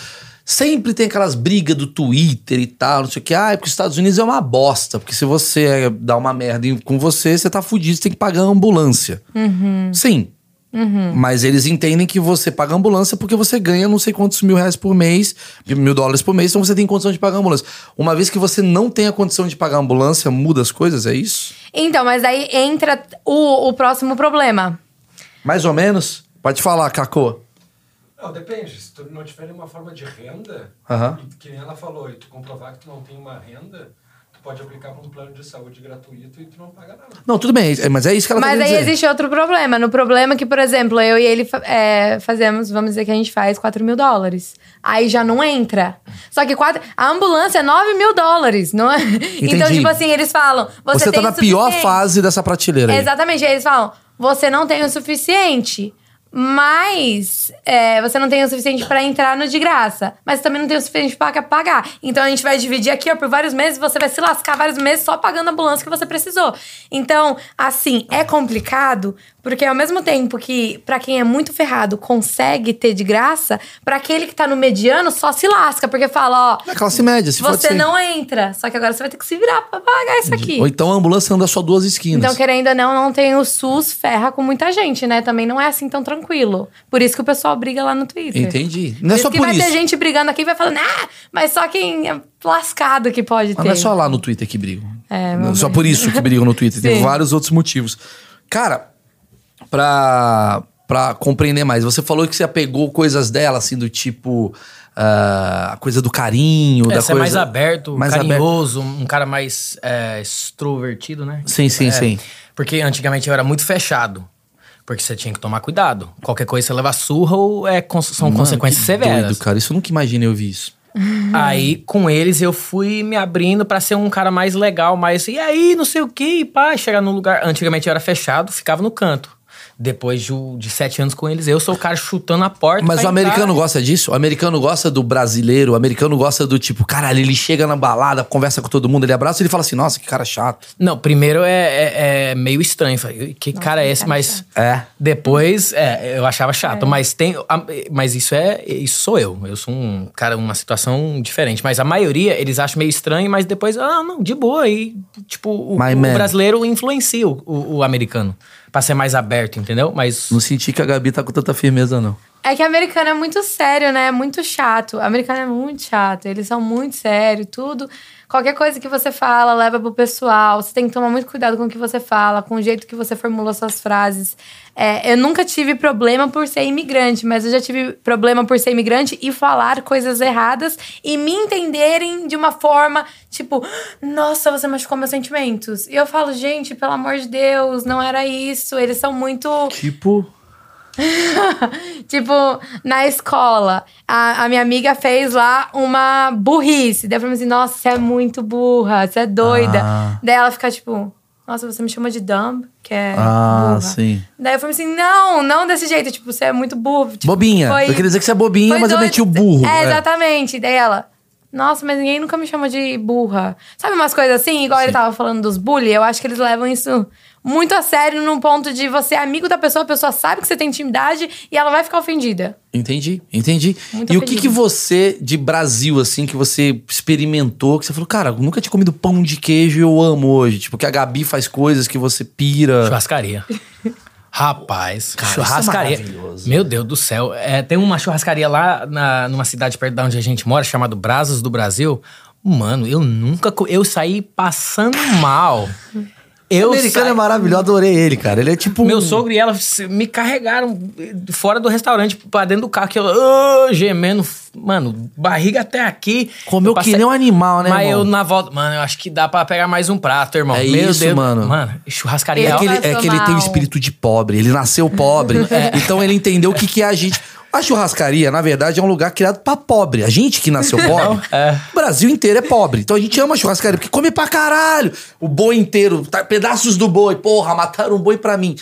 Sempre tem aquelas brigas do Twitter e tal, não sei o que. Ah, é porque os Estados Unidos é uma bosta. Porque se você dá uma merda com você, você tá fudido, você tem que pagar a ambulância. Uhum. Sim, Uhum. Mas eles entendem que você paga ambulância porque você ganha não sei quantos mil reais por mês, mil dólares por mês, então você tem condição de pagar ambulância. Uma vez que você não tem a condição de pagar ambulância, muda as coisas, é isso? Então, mas aí entra o, o próximo problema. Mais ou menos? Pode falar, Cacô. Não, depende. Se tu não tiver nenhuma forma de renda, uhum. e que nem ela falou, e tu comprovar que tu não tem uma renda, pode aplicar para um plano de saúde gratuito e tu não paga nada. Não, tudo bem, é, mas é isso que ela Mas tá aí dizer. existe outro problema. No problema que, por exemplo, eu e ele é, fazemos, vamos dizer que a gente faz 4 mil dólares. Aí já não entra. Só que quatro, a ambulância é 9 mil dólares, não é? Então, tipo assim, eles falam. Você, você tá na pior fase dessa prateleira. Aí. Exatamente. Aí eles falam: você não tem o suficiente mas é, você não tem o suficiente pra entrar no de graça. Mas também não tem o suficiente pra pagar. Então a gente vai dividir aqui, ó, por vários meses. Você vai se lascar vários meses só pagando a ambulância que você precisou. Então, assim, é complicado, porque ao mesmo tempo que pra quem é muito ferrado consegue ter de graça, pra aquele que tá no mediano só se lasca, porque fala, ó. É classe média, se Você assim. não entra. Só que agora você vai ter que se virar pra pagar isso aqui. Ou então a ambulância anda só duas esquinas. Então, querendo ou não, não tem o SUS ferra com muita gente, né? Também não é assim tão tranquilo. Por isso que o pessoal briga lá no Twitter. Entendi. Não é Por só isso que por vai isso. ter gente brigando aqui e vai falando, ah, mas só quem é lascado que pode Mas ter. não é só lá no Twitter que brigam. É, só ver. por isso que brigam no Twitter. Tem vários outros motivos. Cara, pra, pra compreender mais, você falou que você apegou coisas dela, assim, do tipo. ah, a coisa do carinho, É, da coisa. mais aberto, mais carinhoso, um cara mais é, extrovertido, né? Sim, sim, É, sim. Porque antigamente eu era muito fechado. Porque você tinha que tomar cuidado. Qualquer coisa você leva surra ou é, são Mano, consequências severas. Doido, cara. Isso eu nunca imaginei ouvir isso. Aí, com eles, eu fui me abrindo pra ser um cara mais legal, mais. E aí, não sei o que, pá, chegar no lugar. Antigamente eu era fechado, ficava no canto. Depois de, de sete anos com eles, eu sou o cara chutando a porta. Mas o americano entrar. gosta disso? O americano gosta do brasileiro, o americano gosta do tipo, caralho, ele chega na balada, conversa com todo mundo, ele abraça e ele fala assim, nossa, que cara chato. Não, primeiro é, é- é meio estranho. Falei, que cara é esse? cara Mas É. depois, é, eu achava chato. Mas tem. a- Mas isso é. Isso sou eu. Eu sou um cara, uma situação diferente. Mas a maioria, eles acham meio estranho, mas depois, ah, não, de boa. E, tipo, o, o brasileiro influencia o, o- o americano. Pra ser mais aberto, entendeu? Mas. Não senti que a Gabi tá com tanta firmeza, não. É que americano é muito sério, né? É muito chato. Americano é muito chato. Eles são muito sérios, tudo. Qualquer coisa que você fala, leva pro pessoal. Você tem que tomar muito cuidado com o que você fala, com o jeito que você formula suas frases. É, eu nunca tive problema por ser imigrante, mas eu já tive problema por ser imigrante e falar coisas erradas e me entenderem de uma forma tipo, nossa, você machucou meus sentimentos. E eu falo, gente, pelo amor de Deus, não era isso. Eles são muito. Tipo. tipo, na escola, a, a minha amiga fez lá uma burrice. Daí eu falei assim, nossa, você é muito burra, você é doida. Ah. Daí ela fica tipo, nossa, você me chama de dumb, que é Ah, burra. sim. Daí eu falei assim, não, não desse jeito, tipo, você é muito burro. Tipo, Bobinha. foi- eu queria dizer que você é bobinha, mas eu doido. meti o burro. É, É. exatamente. Daí ela, nossa, mas ninguém nunca me chama de burra. Sabe umas coisas assim, igual ele tava falando dos bully? Eu acho que eles levam isso muito a sério num ponto de você é amigo da pessoa, a pessoa sabe que você tem intimidade e ela vai ficar ofendida. Entendi, entendi. Muito e o que, que você, de Brasil, assim, que você experimentou, que você falou, cara, eu nunca tinha comido pão de queijo e eu amo hoje. Tipo, que a Gabi faz coisas que você pira. Churrascaria. Rapaz, Cara, churrascaria. isso é maravilhoso. Meu Deus do céu. É, tem uma churrascaria lá na, numa cidade perto de onde a gente mora, chamado Brasas do Brasil. Mano, eu nunca. Eu saí passando mal. Eu americano saí- é maravilhoso, adorei ele, cara. Ele é tipo. Meu um- sogro e ela me carregaram fora do restaurante pra dentro do carro, que eu ah, gemendo, mano, barriga até aqui. Comeu Eu passei- que nem um animal, né, Mas irmão? eu na volta, mano, eu acho que dá pra pegar mais um prato, irmão. É Meu isso, Deus, mano. Mano, churrascaria. É que, ele, é que ele tem o mal. espírito de pobre. Ele nasceu pobre. Então ele entendeu o que, que é a gente. A churrascaria, na verdade, é um lugar criado pra pobre. A gente que nasceu pobre, é. o Brasil inteiro é pobre. Então a gente ama a churrascaria, porque come pra caralho. O boi inteiro, tá- pedaços do boi. Porra, mataram um boi pra mim.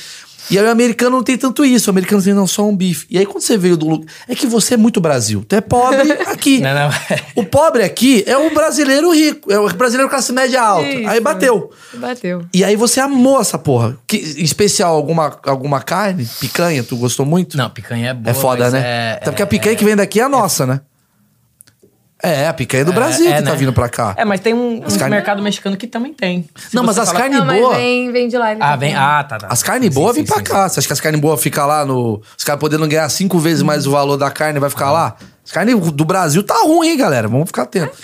E aí o americano não tem tanto isso. O americano tem, não, só um bife. E aí quando você veio do lugar... É que você é muito Brasil. Tu é pobre aqui. Não, não. O pobre aqui é o brasileiro rico. É o brasileiro classe média alta. Isso. Aí bateu. Bateu. E aí você amou essa porra. Que, em especial, alguma, alguma carne? Picanha? Tu gostou muito? Não, picanha é boa. É foda, né? É, Até porque é- a picanha que vem daqui é a nossa, né? É, a picanha do Brasil é, que tá né? vindo pra cá. É, mas tem um, um carne- mercado mexicano que também tem. Se Não, mas as falar- carnes Não, mas boas. vem, vem de lá. ele Ah, tá vem. Ah, tá, tá. As carnes Sim, boas sim, vêm pra sim, cá. Você acha que as carnes boas ficam lá no. Os caras podendo ganhar cinco vezes mais o valor da carne vai ficar lá? As carnes do Brasil tá ruim, hein, galera? Vamos ficar atentos.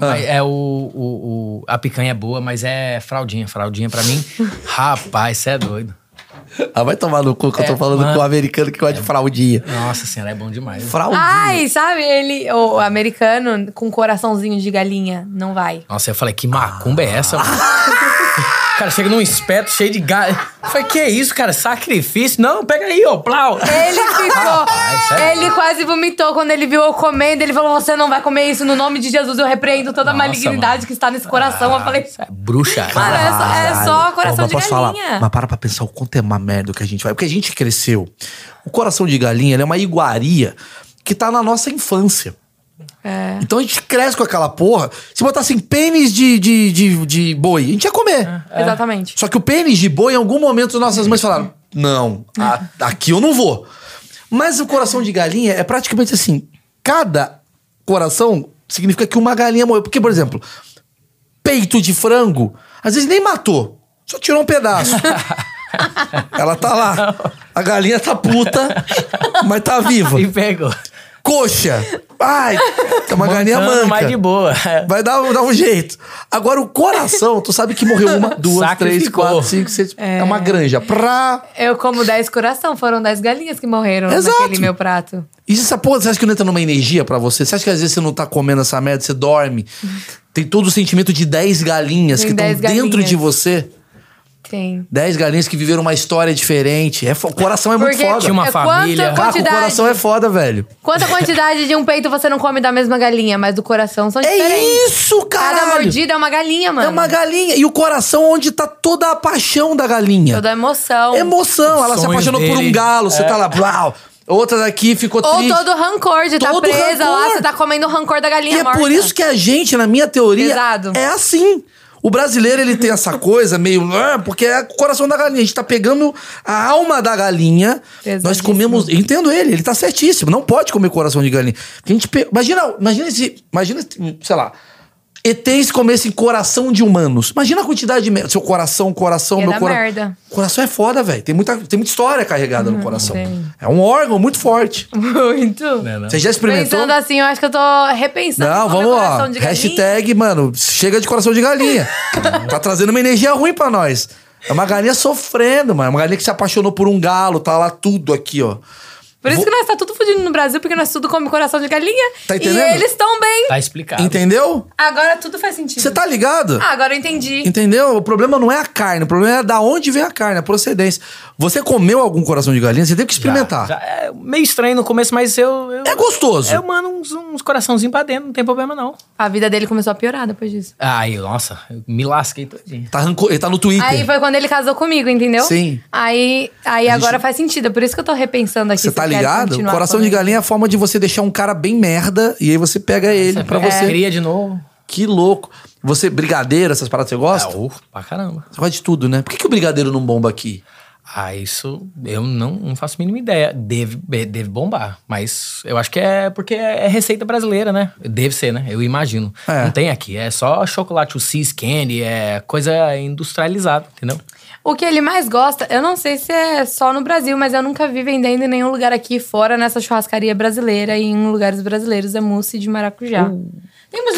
Mas É o, o, o- A picanha é boa, mas é fraldinha. Fraldinha pra mim. Rapaz, você é doido. Ah, vai tomar no cu que eu tô É, falando mano. com o americano que gosta de fraldinha. Nossa senhora, é bom demais. Fraldinha. Ai, sabe, ele, o americano com coraçãozinho de galinha, não vai. Nossa, eu falei, que macumba é essa? mano? Cara, chega num espeto cheio de galho. Falei, que isso, cara? Sacrifício? Não, pega aí, ó, plau. Ele ficou. Sério? ele quase vomitou quando ele viu eu comendo. Ele falou: Você não vai comer isso no nome de Jesus. Eu repreendo toda a Nossa, malignidade mano. que está nesse coração. eu falei: Bruxa. Mano, é só, é só coração Ó, de galinha. falar, mas para pra pensar o quanto é uma merda que a gente vai. Porque a gente cresceu. O coração de galinha é uma iguaria que tá na nossa infância. É. Então a gente cresce com aquela porra. Se botassem pênis de, de, de, de boi, a gente ia comer. Exatamente. Só que o pênis de boi, em algum momento, nossas mães falaram: não, a- aqui eu não vou. Mas o coração de galinha é praticamente assim: cada coração significa que uma galinha morreu. Porque, por exemplo, peito de frango, às vezes nem matou, só tirou um pedaço. Ela tá lá. A galinha tá puta, mas tá viva. E pegou. Coxa. Ai, é uma galinha manca. mais de boa. Vai dar, dar um jeito. Agora, o coração, tu sabe que morreu uma, duas, três, Sacrificou. quatro, cinco, seis. É, uma granja. Pra. Eu como 10 coração, foram 10 galinhas que morreram Exato. naquele meu prato. E essa porra, você acha que não entra numa energia pra você? Você acha que às vezes você não tá comendo essa merda, você dorme? Tem todo o sentimento de 10 galinhas Tem que estão 10 dentro de você. Tem. 10 galinhas que viveram uma história diferente. É, o coração é muito Porque foda. Tinha uma é família. Caraca, o quantidade, coração é foda, velho. Quanta quantidade de um peito você não come da mesma galinha, mas do coração são diferentes. É isso, caralho! Cada mordida é uma galinha, mano. É uma galinha. E o coração onde tá toda a paixão da galinha. Toda a emoção. Emoção. Ela se apaixonou por um dele. galo, você tá lá, blau. Outra daqui ficou Ou triste. todo rancor de estar Todo presa lá, rancor. você tá comendo o rancor da galinha E é morta. por isso que a gente, na minha teoria, Pesado. é assim. O brasileiro, ele tem essa coisa meio... ah, Porque é o coração da galinha. A gente tá pegando a alma da galinha. Nós comemos... Entendo ele, ele tá certíssimo. Não pode comer coração de galinha. Porque a gente... pe- Imagina, imagina se... Imagina, se, sei lá... ETs comessem coração de humanos. Imagina a quantidade de... merda. Seu coração, coração, Ia meu coração... merda. Coração é foda, velho. Tem muita, tem muita história carregada no coração. tem. É um órgão muito forte. Muito. Né, não? Você já experimentou? Pensando assim, eu acho que eu tô repensando. Não, vamos lá. coração. Hashtag, mano, chega de coração de galinha. tá trazendo uma energia ruim pra nós. É uma galinha sofrendo, mano. Uma galinha que se apaixonou por um galo, tá lá tudo aqui, ó. Por isso Vou- que nós tá tudo fudido no Brasil, porque nós tudo come coração de galinha. Tá E entendendo? eles estão bem. Tá explicado. Entendeu? Agora tudo faz sentido. Você tá ligado? Ah, agora eu entendi. Entendeu? O problema não é a carne, o problema é da onde vem a carne, a procedência. Você comeu algum coração de galinha, você teve que Já, experimentar. já é meio estranho no começo, mas eu. eu É gostoso. Eu mando uns, uns coraçãozinhos pra dentro, não tem problema não. A vida dele começou a piorar depois disso. Aí, nossa, eu me lasquei todinho. Tá, ele tá no Twitter. Aí foi quando ele casou comigo, entendeu? Sim. Aí, aí agora faz sentido. É por isso que eu tô repensando aqui. Você tá ligado? Coração de galinha é a forma de você deixar um cara bem merda e aí você pega ele pra Você você. cria de novo. Que louco. Você, brigadeiro, essas paradas você gosta? Ah, uh, pra caramba. Você gosta de tudo, né? Por que, que o brigadeiro não bomba aqui? Ah, isso eu não, não faço a mínima ideia. Deve, deve bombar. Mas eu acho que é porque é receita brasileira, né? Deve ser, né? Eu imagino. É. Não tem aqui. É só chocolate, o cis candy, é coisa industrializada, entendeu? O que ele mais gosta, eu não sei se é só no Brasil, mas eu nunca vi vendendo em nenhum lugar aqui fora nessa churrascaria brasileira e em lugares brasileiros é mousse de maracujá. Mousse-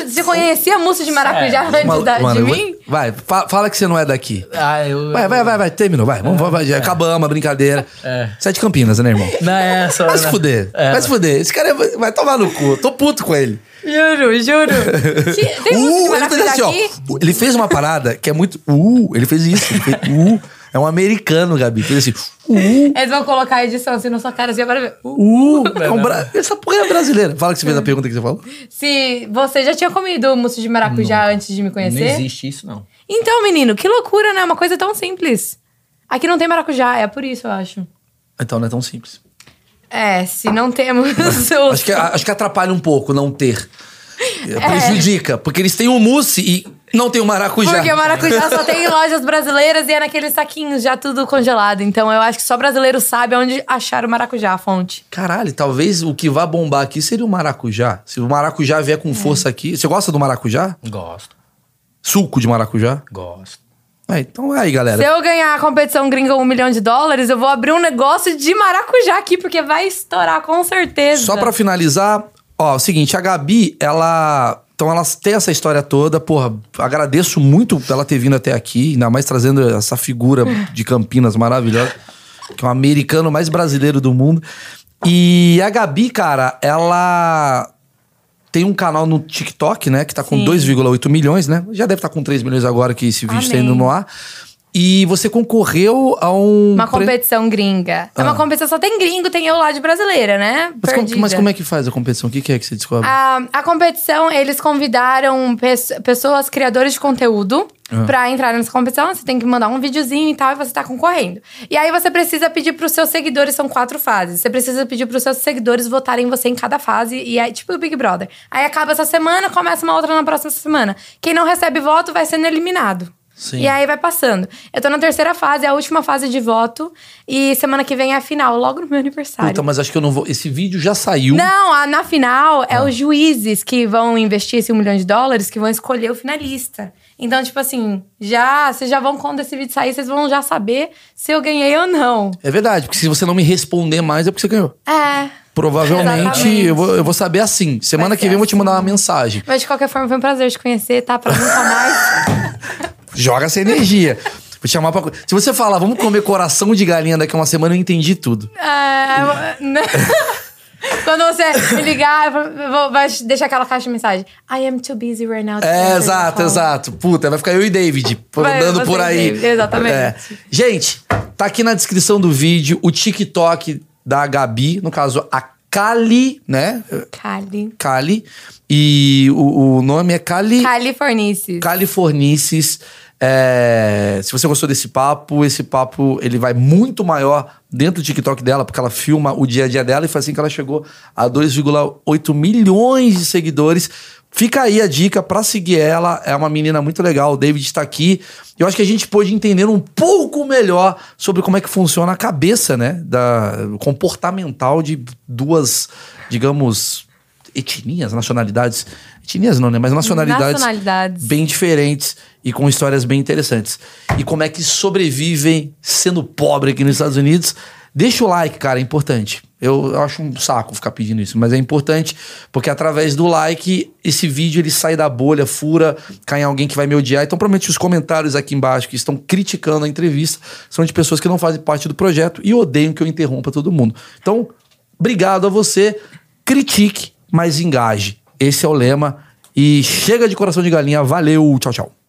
Você conhecia mousse de maracujá antes Mano, da, mano, de eu vou- mim? Vai, fa- fala que você não é daqui. Ah, eu. Vai, vai, vai, vai, terminou, vai. Vamos, vai, vai, já acabamos a brincadeira. É. Você é de Campinas, né, irmão? Não é só. Vai se né? fuder, É. vai se fuder. Esse cara é- vai tomar no cu. Eu Tô puto com ele. Juro, juro. Tem mousse de Uh, ele fez maracujá assim, aqui? ó. Ele fez uma parada que é muito. Uh, ele fez isso. Ele fez, uh. É um americano, Gabi. Fez assim. Uh, Eles vão colocar a edição assim na sua cara assim, agora ver. Uh. uh. É um bra- Essa porra é brasileira. Fala que você fez a pergunta que você falou. Se você já tinha comido mousse de maracujá antes de me Não conhecer? existe isso, não. Então, menino, que loucura, né? Uma coisa tão simples. Aqui não tem maracujá, é por isso, eu acho. Então não é tão simples. É, se não temos os... Acho que, acho que atrapalha um pouco não ter. Prejudica. Porque eles têm o mousse e não tem o maracujá. Porque o maracujá só tem em lojas brasileiras e é naqueles saquinhos já tudo congelado. Então eu acho que só brasileiro sabe onde achar o maracujá, a fonte. Caralho, talvez o que vai bombar aqui seria o maracujá. Se o maracujá vier com força aqui. Você gosta do maracujá? Gosto, Suco de maracujá? gosto. É, então é aí, galera. Se eu ganhar a competição gringa um milhão de dólares, eu vou abrir um negócio de maracujá aqui, porque vai estourar com certeza. Só pra finalizar, ó, é o seguinte, a Gabi, ela. Então ela tem essa história toda, porra, agradeço muito ela ter vindo até aqui, ainda mais trazendo essa figura de Campinas maravilhosa, que é o americano mais brasileiro do mundo. E a Gabi, cara, ela tem um canal no TikTok, né? Que tá com Sim. 2,8 milhões, né? Já deve estar com 3 milhões agora que esse vídeo está Amém. indo no ar. E você concorreu a um. Uma pre- competição gringa. É uma Ah. competição, só tem gringo, tem eu lá de brasileira, né? Mas como, Perdida. mas como é que faz a competição? O que, que é que você descobre? A, a competição, eles convidaram pes- pessoas, criadores de conteúdo, Ah. pra entrar nessa competição. Você tem que mandar um videozinho e tal, e você tá concorrendo. E aí você precisa pedir pros seus seguidores, são quatro fases. Você precisa pedir pros seus seguidores votarem você em cada fase, e é tipo o Big Brother. Aí acaba essa semana, começa uma outra na próxima semana. Quem não recebe voto vai sendo eliminado. Sim. E aí vai passando. Eu tô na terceira fase, é a última fase de voto. E semana que vem é a final, logo no meu aniversário. Puta, mas acho que eu não vou. Esse vídeo já saiu. Não, a- na final Ah. é os juízes que vão investir esse um milhão de dólares que vão escolher o finalista. Então, tipo assim, já, vocês já vão, quando esse vídeo sair, vocês vão já saber se eu ganhei ou não. É verdade, porque se você não me responder mais é porque você ganhou. É. Provavelmente eu vou, eu vou saber assim. Semana que vem eu vou te mandar assim. uma mensagem. Mas de qualquer forma, foi um prazer te conhecer, tá? Pra nunca mais. Joga essa energia. Vou te chamar pra. Se você falar, vamos comer coração de galinha daqui a uma semana, eu entendi tudo. É? Quando você me ligar, vai deixar aquela caixa de mensagem. I am too busy right now. É, exato, phone." exato. Puta, vai ficar eu e David andando por aí. David, exatamente. É. Gente, tá aqui na descrição do vídeo o TikTok da Gabi, no caso, a Kali, né? Cali. Kali. E o, o nome é Kali. Californices. Californices. É, se você gostou desse papo, esse papo ele vai muito maior dentro do TikTok dela, porque ela filma o dia a dia dela e foi assim que ela chegou a 2,8 milhões de seguidores. Fica aí a dica pra seguir ela. É uma menina muito legal. O David está aqui. Eu acho que a gente pôde entender um pouco melhor sobre como é que funciona a cabeça, né? Da comportamental de duas, digamos, etnias, nacionalidades. Etnias não, né? Mas nacionalidades, Nacionalidades. bem diferentes e com histórias bem interessantes. E como é que sobrevivem sendo pobre aqui nos Estados Unidos. Deixa o like, cara, é importante. Eu, acho um saco ficar pedindo isso, mas é importante porque através do like, esse vídeo ele sai da bolha, fura, cai em alguém que vai me odiar. Então, provavelmente os comentários aqui embaixo que estão criticando a entrevista são de pessoas que não fazem parte do projeto e odeiam que eu interrompa todo mundo. Então, obrigado a você. Critique, mas engaje. Esse é o lema. E chega de coração de galinha. Valeu, tchau, tchau.